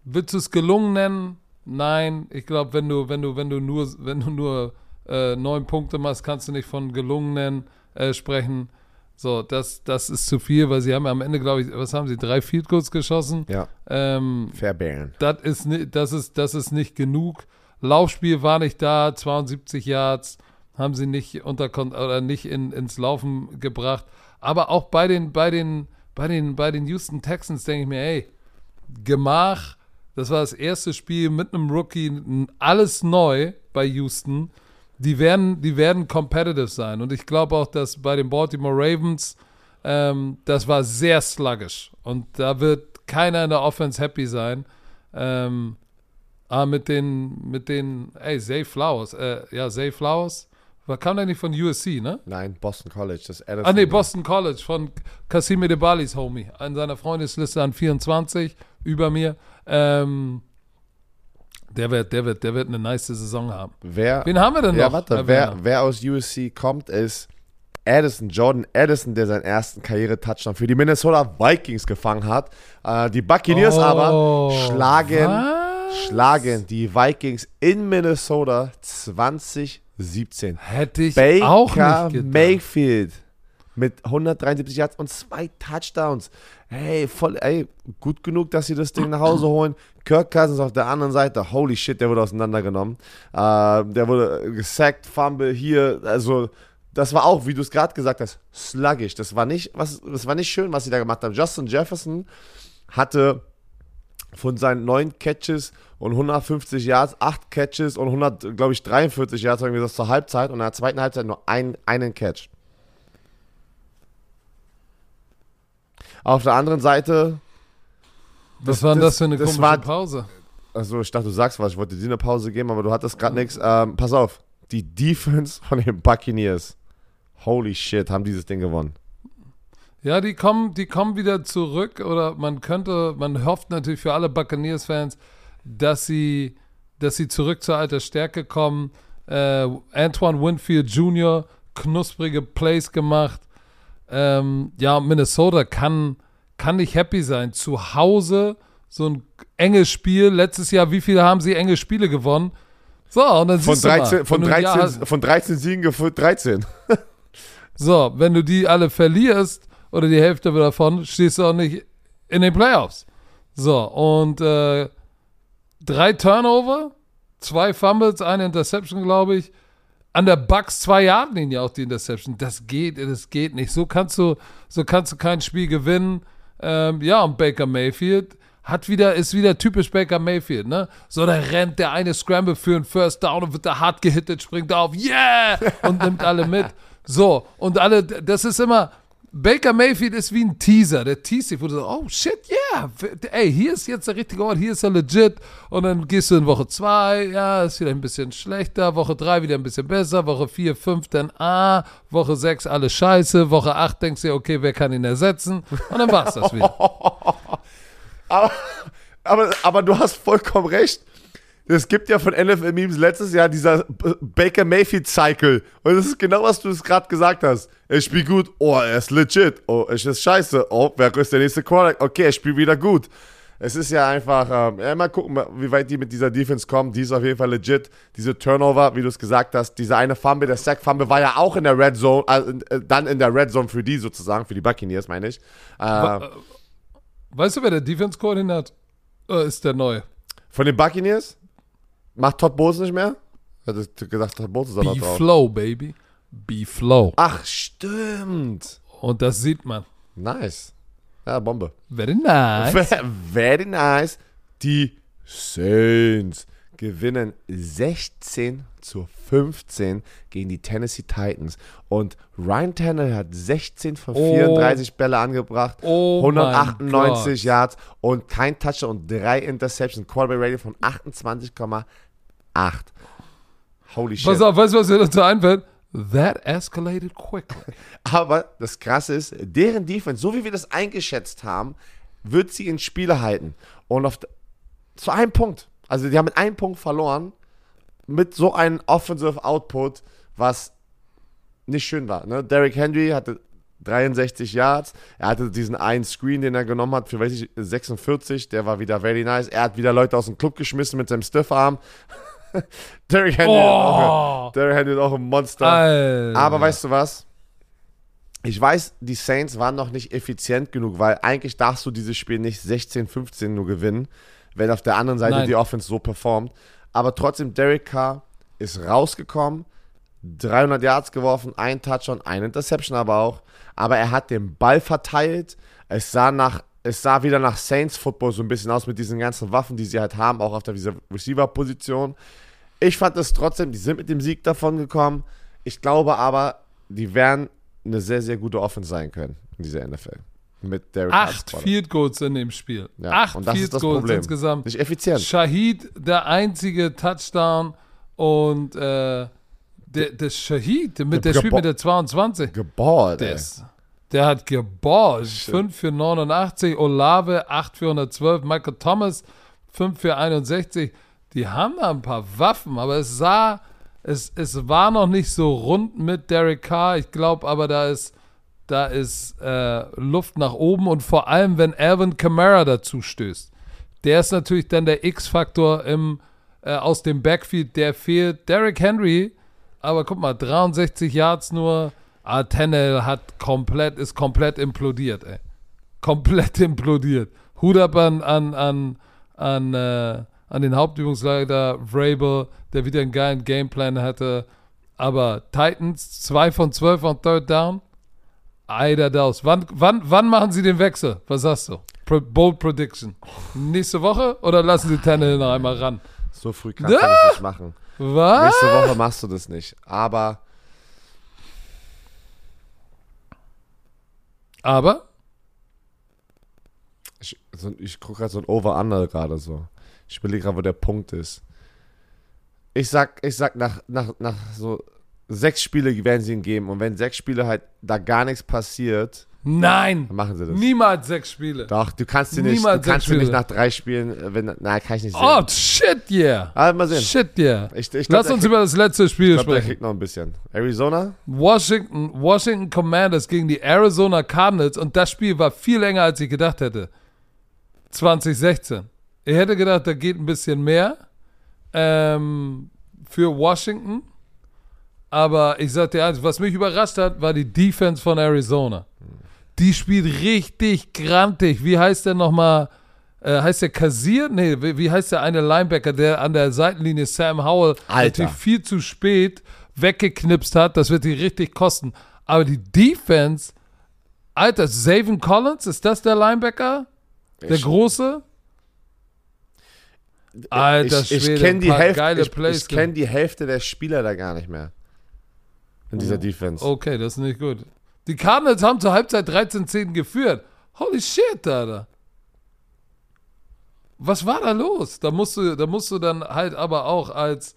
Willst du es gelungen nennen? Nein, ich glaube, wenn du, wenn du, wenn du nur, wenn du nur äh, neun Punkte machst, kannst du nicht von gelungen nennen, äh, sprechen. So, das, das ist zu viel, weil sie haben am Ende, glaube ich, was haben sie, drei Field Goals geschossen. Ja, Ähm, fair Bären. das ist, das, ist, das ist nicht genug. Laufspiel war nicht da, 72 Yards haben sie nicht unter oder nicht in, ins Laufen gebracht. Aber auch bei den, bei den, bei den, bei den Houston Texans denke ich mir, ey, Gemach, das war das erste Spiel mit einem Rookie, alles neu bei Houston. Die werden, die werden competitive sein. Und ich glaube auch, dass bei den Baltimore Ravens, ähm, das war sehr sluggish. Und da wird keiner in der Offense happy sein. Ähm, ah, mit den, mit den, ey, Zay Flowers, äh, ja, Zay Flowers, war, kam der nicht von USC, ne? Nein, Boston College, das Addison. Ah, nee, Boston College von Cassime de Balis Homie. An seiner Freundesliste an 24 über mir. Ähm, der wird, der wird, der wird eine nice Saison haben. Wer, Wen haben wir denn ja, noch? warte, Herr wer, wer aus USC kommt, ist Addison, Jordan Addison, der seinen ersten Karriere-Touchdown für die Minnesota Vikings gefangen hat. Äh, die Buccaneers Oh, aber schlagen, schlagen die Vikings in Minnesota 2017. Hätte ich Baker auch nicht gedacht. Mayfield mit 173 Yards und zwei Touchdowns. Hey, voll, ey, gut genug, dass sie das Ding nach Hause holen. Kirk Cousins auf der anderen Seite, holy shit, der wurde auseinandergenommen. Äh, der wurde gesackt, Fumble hier, also das war auch, wie du es gerade gesagt hast, sluggish. Das war nicht, was, das war nicht schön, was sie da gemacht haben. Justin Jefferson hatte von seinen neun Catches und 150 Yards, acht Catches und 100, glaube ich, 43 Yards, irgendwie das zur Halbzeit und in der zweiten Halbzeit nur ein, einen Catch. Auf der anderen Seite, Was war denn das für eine das komische war- Pause? also ich dachte, du sagst was, ich wollte dir eine Pause geben, aber du hattest gerade nichts. Ähm, pass auf, die Defense von den Buccaneers, holy shit, haben dieses Ding gewonnen. Ja, die kommen, die kommen wieder zurück oder man könnte, man hofft natürlich für alle Buccaneers-Fans, dass sie, dass sie zurück zur alter Stärke kommen. Äh, Antoine Winfield Jr. knusprige Plays gemacht. Ähm, ja, Minnesota kann, kann nicht happy sein. Zu Hause so ein enges Spiel. Letztes Jahr, wie viele haben sie enge Spiele gewonnen? So, und dann Von siehst du mal, 13, von, wenn du ein Jahr 13, hast- von 13 Siegen geführt 13. so, wenn du die alle verlierst oder die Hälfte davon, stehst du auch nicht in den Playoffs. So, und äh, drei Turnover, zwei Fumbles, eine Interception, glaube ich. An der Bucks zwei Yard Linie auch die Interception. Das geht, das geht nicht. So kannst du, so kannst du kein Spiel gewinnen. Ähm, ja, und Baker Mayfield hat wieder, ist wieder typisch Baker Mayfield, ne? So, da rennt der eine Scramble für einen First Down und wird da hart gehittet, springt auf, yeah! Und nimmt alle mit. So, und alle, das ist immer, Baker Mayfield ist wie ein Teaser. Der teast dich, wo du so, oh shit, yeah, ey, hier ist jetzt der richtige Ort, hier ist er legit. Und dann gehst du in Woche 2, ja, ist wieder ein bisschen schlechter. Woche 3 wieder ein bisschen besser. Woche 4, 5 dann ah. Woche 6 alles scheiße. Woche 8 denkst du dir, okay, wer kann ihn ersetzen? Und dann war's das wieder. Aber, aber, aber du hast vollkommen recht. Es gibt ja von NFL Memes letztes Jahr dieser Baker Mayfield Cycle. Und das ist genau, was du es gerade gesagt hast. Er spielt gut. Oh, er ist legit. Oh, es ist scheiße. Oh, wer ist der nächste Quarterback? Okay, er spielt wieder gut. Es ist ja einfach, ähm, ja, mal gucken, wie weit die mit dieser Defense kommen. Die ist auf jeden Fall legit. Diese Turnover, wie du es gesagt hast, dieser eine Fumble, der Sack Fumble war ja auch in der Red Zone, äh, äh, dann in der Red Zone für die sozusagen, für die Buccaneers, meine ich. Äh, Weißt du, wer der Defense-Koordinator äh, ist? Der neue. Von den Buccaneers? Macht Todd Bowles nicht mehr? Hat er gesagt, Todd Bowles ist noch drauf. B-Flow, Baby. B-Flow. Ach, stimmt. Und das sieht man. Nice. Ja, Bombe. Very nice. Ve- Very nice. Die Saints gewinnen 16 zu 15 gegen die Tennessee Titans. Und Ryan Tannehill hat 16 von Oh. 34 Bälle angebracht, Oh mein 198 Gott. Yards und kein Touchdown und drei Interceptions. Quarterback Rating von 28,8. Holy shit. Pass auf, weißt du, was dir dazu einfällt? That escalated quickly. Aber das Krasse ist, deren Defense, so wie wir das eingeschätzt haben, wird sie in Spiele halten. Und auf, zu einem Punkt. Also die haben mit einem Punkt verloren, mit so einem Offensive Output, was nicht schön war. Ne? Derrick Henry hatte 63 Yards. Er hatte diesen einen Screen, den er genommen hat, für weiß ich, 46. Der war wieder very nice. Er hat wieder Leute aus dem Club geschmissen mit seinem Stiffarm. Derrick Henry, ist auch, Oh, Derrick Henry ist auch ein Monster. Alter. Aber weißt du was? Ich weiß, die Saints waren noch nicht effizient genug, weil eigentlich darfst du dieses Spiel nicht 16-15 nur gewinnen, wenn auf der anderen Seite Nein. die Offense so performt. Aber trotzdem, Derek Carr ist rausgekommen, 300 Yards geworfen, ein Touchdown, ein Interception aber auch. Aber er hat den Ball verteilt. Es sah nach, es sah wieder nach Saints Football so ein bisschen aus mit diesen ganzen Waffen, die sie halt haben, auch auf der dieser Receiver-Position. Ich fand es trotzdem, die sind mit dem Sieg davon gekommen. Ich glaube aber, die werden eine sehr, sehr gute Offense sein können in dieser NFL. Mit Derek Acht. Field Goals in dem Spiel. Ja, Acht Field Goals Problem. insgesamt. Nicht effizient. Shahid, der einzige Touchdown und äh, der, der Shahid, mit der spielt mit der 22. Geballt, Der, ist, der hat geballt. 5 für 89, Olave 8 für 112, Michael Thomas 5 für 61. Die haben da ein paar Waffen, aber es sah, es, es war noch nicht so rund mit Derek Carr. Ich glaube aber, da ist, da ist äh, Luft nach oben und vor allem, wenn Alvin Kamara dazu stößt. der ist natürlich dann der X-Faktor im äh, aus dem Backfield, der fehlt. Derrick Henry, aber guck mal, 63 Yards nur. Ah, Tennell hat komplett, ist komplett implodiert, ey. Komplett implodiert. Hut ab an, an, an, an, äh, an den Hauptübungsleiter Vrabel, der wieder einen geilen Gameplan hatte. Aber Titans, 2 von 12 on Third Down. Eider Daus. Wann, wann, wann machen sie den Wechsel? Was sagst du? Pro, bold Prediction. Nächste Woche oder lassen sie Tannehill noch einmal ran? So früh kannst du das nicht machen. Was? Nächste Woche machst du das nicht. Aber Aber ich, so, ich gucke gerade so ein Over-Under gerade so. Ich überlege gerade, wo der Punkt ist. Ich sag, ich sag nach, nach, nach so sechs Spiele werden sie ihn geben. Und wenn sechs Spiele halt da gar nichts passiert, nein. dann machen sie das. Niemals sechs Spiele. Doch, du kannst sie nicht, du Niemals kannst sie nicht nach drei Spielen, äh, wenn, nein, kann ich nicht sehen. Oh, shit, yeah. Ah, mal sehen. Shit, yeah. Ich, ich glaub, Lass uns kriegt- über das letzte Spiel ich glaub, der sprechen. kriegt noch ein bisschen. Arizona? Washington, Washington Commanders gegen die Arizona Cardinals und das Spiel war viel länger, als ich gedacht hätte. 2016. Ich hätte gedacht, da geht ein bisschen mehr ähm, für Washington. Aber ich sag dir eins, was mich überrascht hat, war die Defense von Arizona. Die spielt richtig grantig. Wie heißt der nochmal? Äh, heißt der Kassier? Nee, wie, wie heißt der eine Linebacker, der an der Seitenlinie Sam Howell Alter. natürlich viel zu spät weggeknipst hat? Das wird die richtig kosten. Aber die Defense, Alter, Zavin Collins, ist das der Linebacker? Der Ich- große? Alter ich ich Schwede, kenne die, Hälfte, ich, ich kenn die Hälfte der Spieler da gar nicht mehr. In dieser Defense. Okay, das ist nicht gut. Die Cardinals haben zur Halbzeit 13-10 geführt. Holy shit, Alter. Was war da los? Da musst du, da musst du dann halt aber auch als,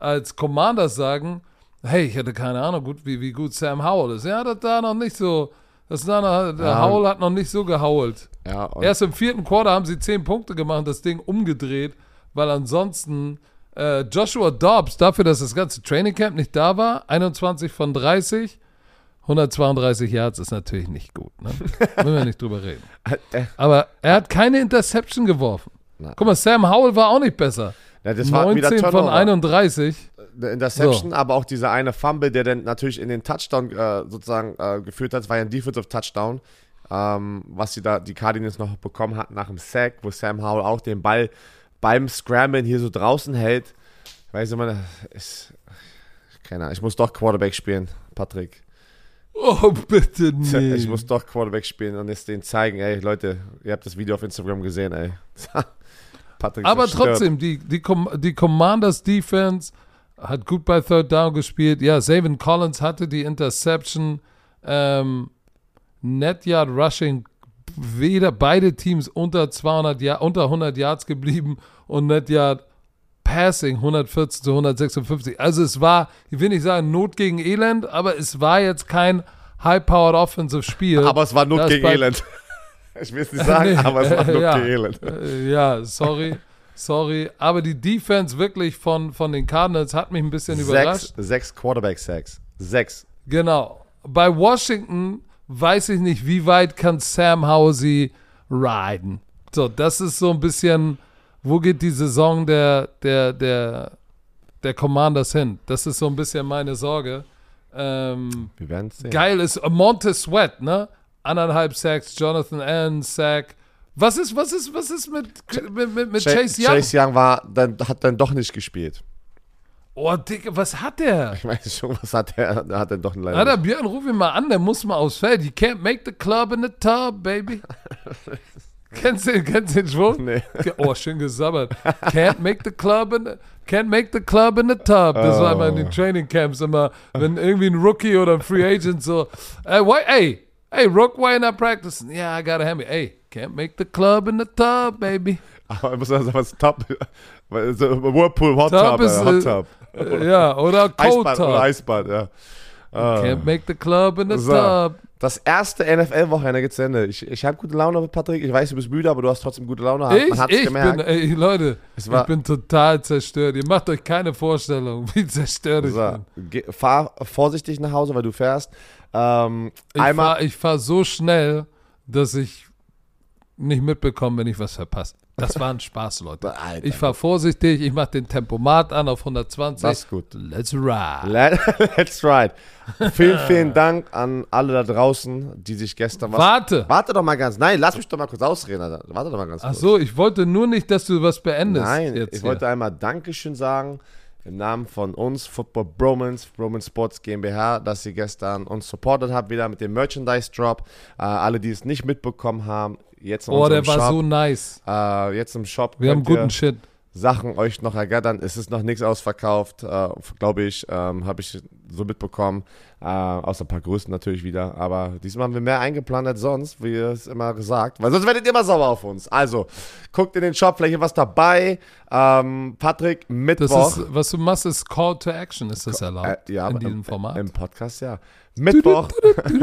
als Commander sagen, hey, ich hatte keine Ahnung, gut, wie, wie gut Sam Howell ist. Ja, das da noch nicht so, das da noch, der Ja. Howell hat noch nicht so gehault. Ja, Erst im vierten Quarter haben sie 10 Punkte gemacht, das Ding umgedreht, weil ansonsten äh, Joshua Dobbs, dafür, dass das ganze Training Camp nicht da war, 21 von 30, 132 Yards ist natürlich nicht gut. Ne? Müssen wir nicht drüber reden. äh, Aber er hat keine Interception geworfen. Guck mal, Sam Howell war auch nicht besser. ja, das war wieder 19 von Turnover. 31. Eine Interception, aber auch dieser eine Fumble, der dann natürlich in den Touchdown äh, sozusagen äh, geführt hat, war ja ein Defensive Touchdown, ähm, was sie da die Cardinals noch bekommen hatten nach dem Sack, wo Sam Howell auch den Ball beim Scramblen hier so draußen hält. Ich weiß immer, ist, keine Ahnung, ich muss doch Quarterback spielen, Patrick. Oh, bitte nee. Ich muss doch Quarterback spielen und es denen zeigen, ey, Leute, ihr habt das Video auf Instagram gesehen, ey. Patrick Aber trotzdem, die, die, Com die Commanders Defense hat gut bei Third Down gespielt. Ja, Savin Collins hatte die Interception. Ähm, Net Yard Rushing, weder beide Teams unter 200 Jahr, unter 100 Yards geblieben und Net Yard Passing 114 zu 156. Also es war, ich will nicht sagen Not gegen Elend, aber es war jetzt kein High-Powered Offensive Spiel. Aber es war Not gegen Elend. Ich will es nicht sagen, Nee, aber es war Not ja. gegen Elend. Äh, ja, sorry. Sorry. Aber die Defense wirklich von, von den Cardinals hat mich ein bisschen Sechs, überrascht. sechs Quarterback-Sacks. Sechs. Genau. Bei Washington weiß ich nicht, wie weit kann Sam Housie riden. So, das ist so ein bisschen, wo geht die Saison der, der, der, der Commanders hin? Das ist so ein bisschen meine Sorge. Ähm, Wir werden sehen. geil ist Montez Sweat, ne? Anderthalb Sacks, Jonathan Allen, Sack. Was ist, was ist, was ist mit, mit, mit, mit Cha- Chase Young? Chase Young war, dann, hat dann doch nicht gespielt. Oh, Digga, was hat der? Ich weiß schon, was hat er, da hat er doch leider Alter. Björn, ruf ihn mal an, der muss mal aufs Feld. You can't make the club in the tub, baby. kennst du, kennst du den Schwung? Nee. Oh, schön gesabbert. Can't make the club in the, can't make the club in the tub. Das war immer in den Oh. Training Camps immer, wenn irgendwie ein Rookie oder ein Free Agent so, hey, why, hey, hey, Rook, why not practicing? Yeah, I gotta have me. Hey, can't make the club in the tub, baby. Aber ich muss sagen, was Top. so Whirlpool, Hot Tub Tub, ist, äh, Hot Tub. Äh, Ja, oder Cold Eisbad oder Tub. Eisbad, ja. Ah. Can't make the club in the So. tub. Das erste NFL-Wochenende geht's zu Ende. Ich, ich habe gute Laune, Patrick. Ich weiß, du bist müde, aber du hast trotzdem gute Laune. Ich, Man hat's ich gemerkt. bin, ey, Leute, ich bin total zerstört. Ihr macht euch keine Vorstellung, wie zerstört ich so, bin. geh, fahr vorsichtig nach Hause, weil du fährst. Ähm, Ich fahre fahr so schnell, dass ich nicht mitbekomme, wenn ich was verpasse. Das war ein Spaß, Leute. Alter. Ich fahre vorsichtig, ich mache den Tempomat an auf 120. Das ist gut. Let's ride. Let, let's ride. Vielen, vielen Dank an alle da draußen, die sich gestern was. Warte. Warte doch mal ganz. Nein, lass mich doch mal kurz ausreden. Alter. Warte doch mal ganz Ach kurz. so, ich wollte nur nicht, dass du was beendest. Nein, jetzt ich hier. wollte einmal Dankeschön sagen im Namen von uns, Football Bromance, Bromance Sports GmbH, dass ihr gestern uns supportet habt, wieder mit dem Merchandise-Drop. Äh, alle, die es nicht mitbekommen haben, jetzt in Oh, der war Shop. so nice. äh, jetzt im Shop Wir haben guten Shit. Sachen euch noch ergattern. Es ist noch nichts ausverkauft, äh, glaube ich, ähm, habe ich so mitbekommen. Äh, außer ein paar Größen natürlich wieder. Aber diesmal haben wir mehr eingeplant als sonst, wie ihr es immer gesagt. Weil sonst werdet ihr immer sauer auf uns. Also, guckt in den Shop, vielleicht was dabei. Ähm, Patrick, Mittwoch. ist, was du machst, ist Call to Action. Ist das erlaubt? Äh, ja, in diesem im, Format? Im Podcast, ja. Mittwoch.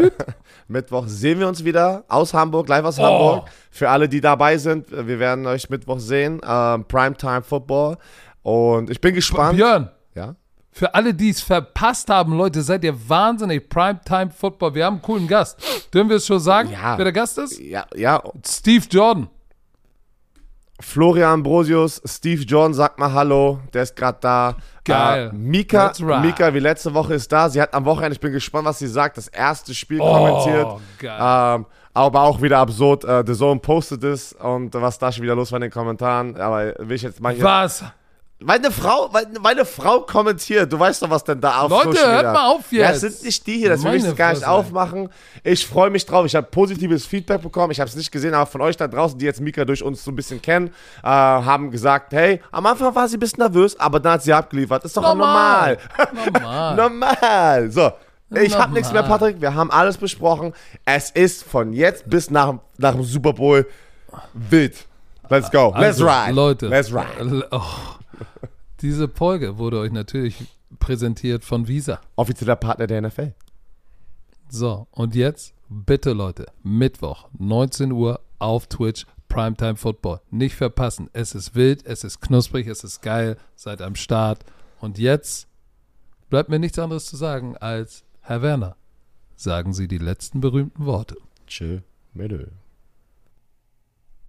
Mittwoch sehen wir uns wieder aus Hamburg, live aus Oh. Hamburg. Für alle, die dabei sind, wir werden euch Mittwoch sehen. Ähm, Primetime Football. Und ich bin gespannt. Björn, Ja. Für alle, die es verpasst haben, Leute, seid ihr wahnsinnig. Primetime Football. Wir haben einen coolen Gast. Dürfen wir es schon sagen, Ja. wer der Gast ist? Ja, ja. Steve Jordan. Florian Ambrosius, Steve John, sag mal Hallo, der ist gerade da. Geil. Äh, Mika, ride. Mika, wie letzte Woche ist da. Sie hat am Wochenende, ich bin gespannt, was sie sagt, das erste Spiel Oh, kommentiert. geil. Ähm, aber auch wieder absurd. Äh, The Zone postet es und was da schon wieder los war in den Kommentaren. Aber will ich jetzt mal hier. Was? Weil eine Frau, weil, weil eine Frau kommentiert. Du weißt doch, was denn da auf Leute, Social hört mal auf Ja, jetzt. es sind nicht die hier, das will ich Meine jetzt gar nicht aufmachen. Ich freue mich drauf. Ich habe positives Feedback bekommen. Ich habe es nicht gesehen, aber von euch da draußen, die jetzt Mika durch uns so ein bisschen kennen, äh, haben gesagt, hey, am Anfang war sie ein bisschen nervös, aber dann hat sie abgeliefert. Ist doch normal. Normal. normal. So. Ich habe nichts mehr. Patrick. Wir haben alles besprochen. Es ist von jetzt bis nach, nach dem Super Bowl wild. Let's go. Let's Also, ride. Leute. Let's ride. Oh. Diese Folge wurde euch natürlich präsentiert von Visa. Offizieller Partner der NFL. So, und jetzt bitte Leute, Mittwoch, 19 Uhr auf Twitch, Primetime Football. Nicht verpassen. Es ist wild, es ist knusprig, es ist geil. Seid am Start. Und jetzt bleibt mir nichts anderes zu sagen als, Herr Werner, sagen Sie die letzten berühmten Worte. Tschö, Mädel.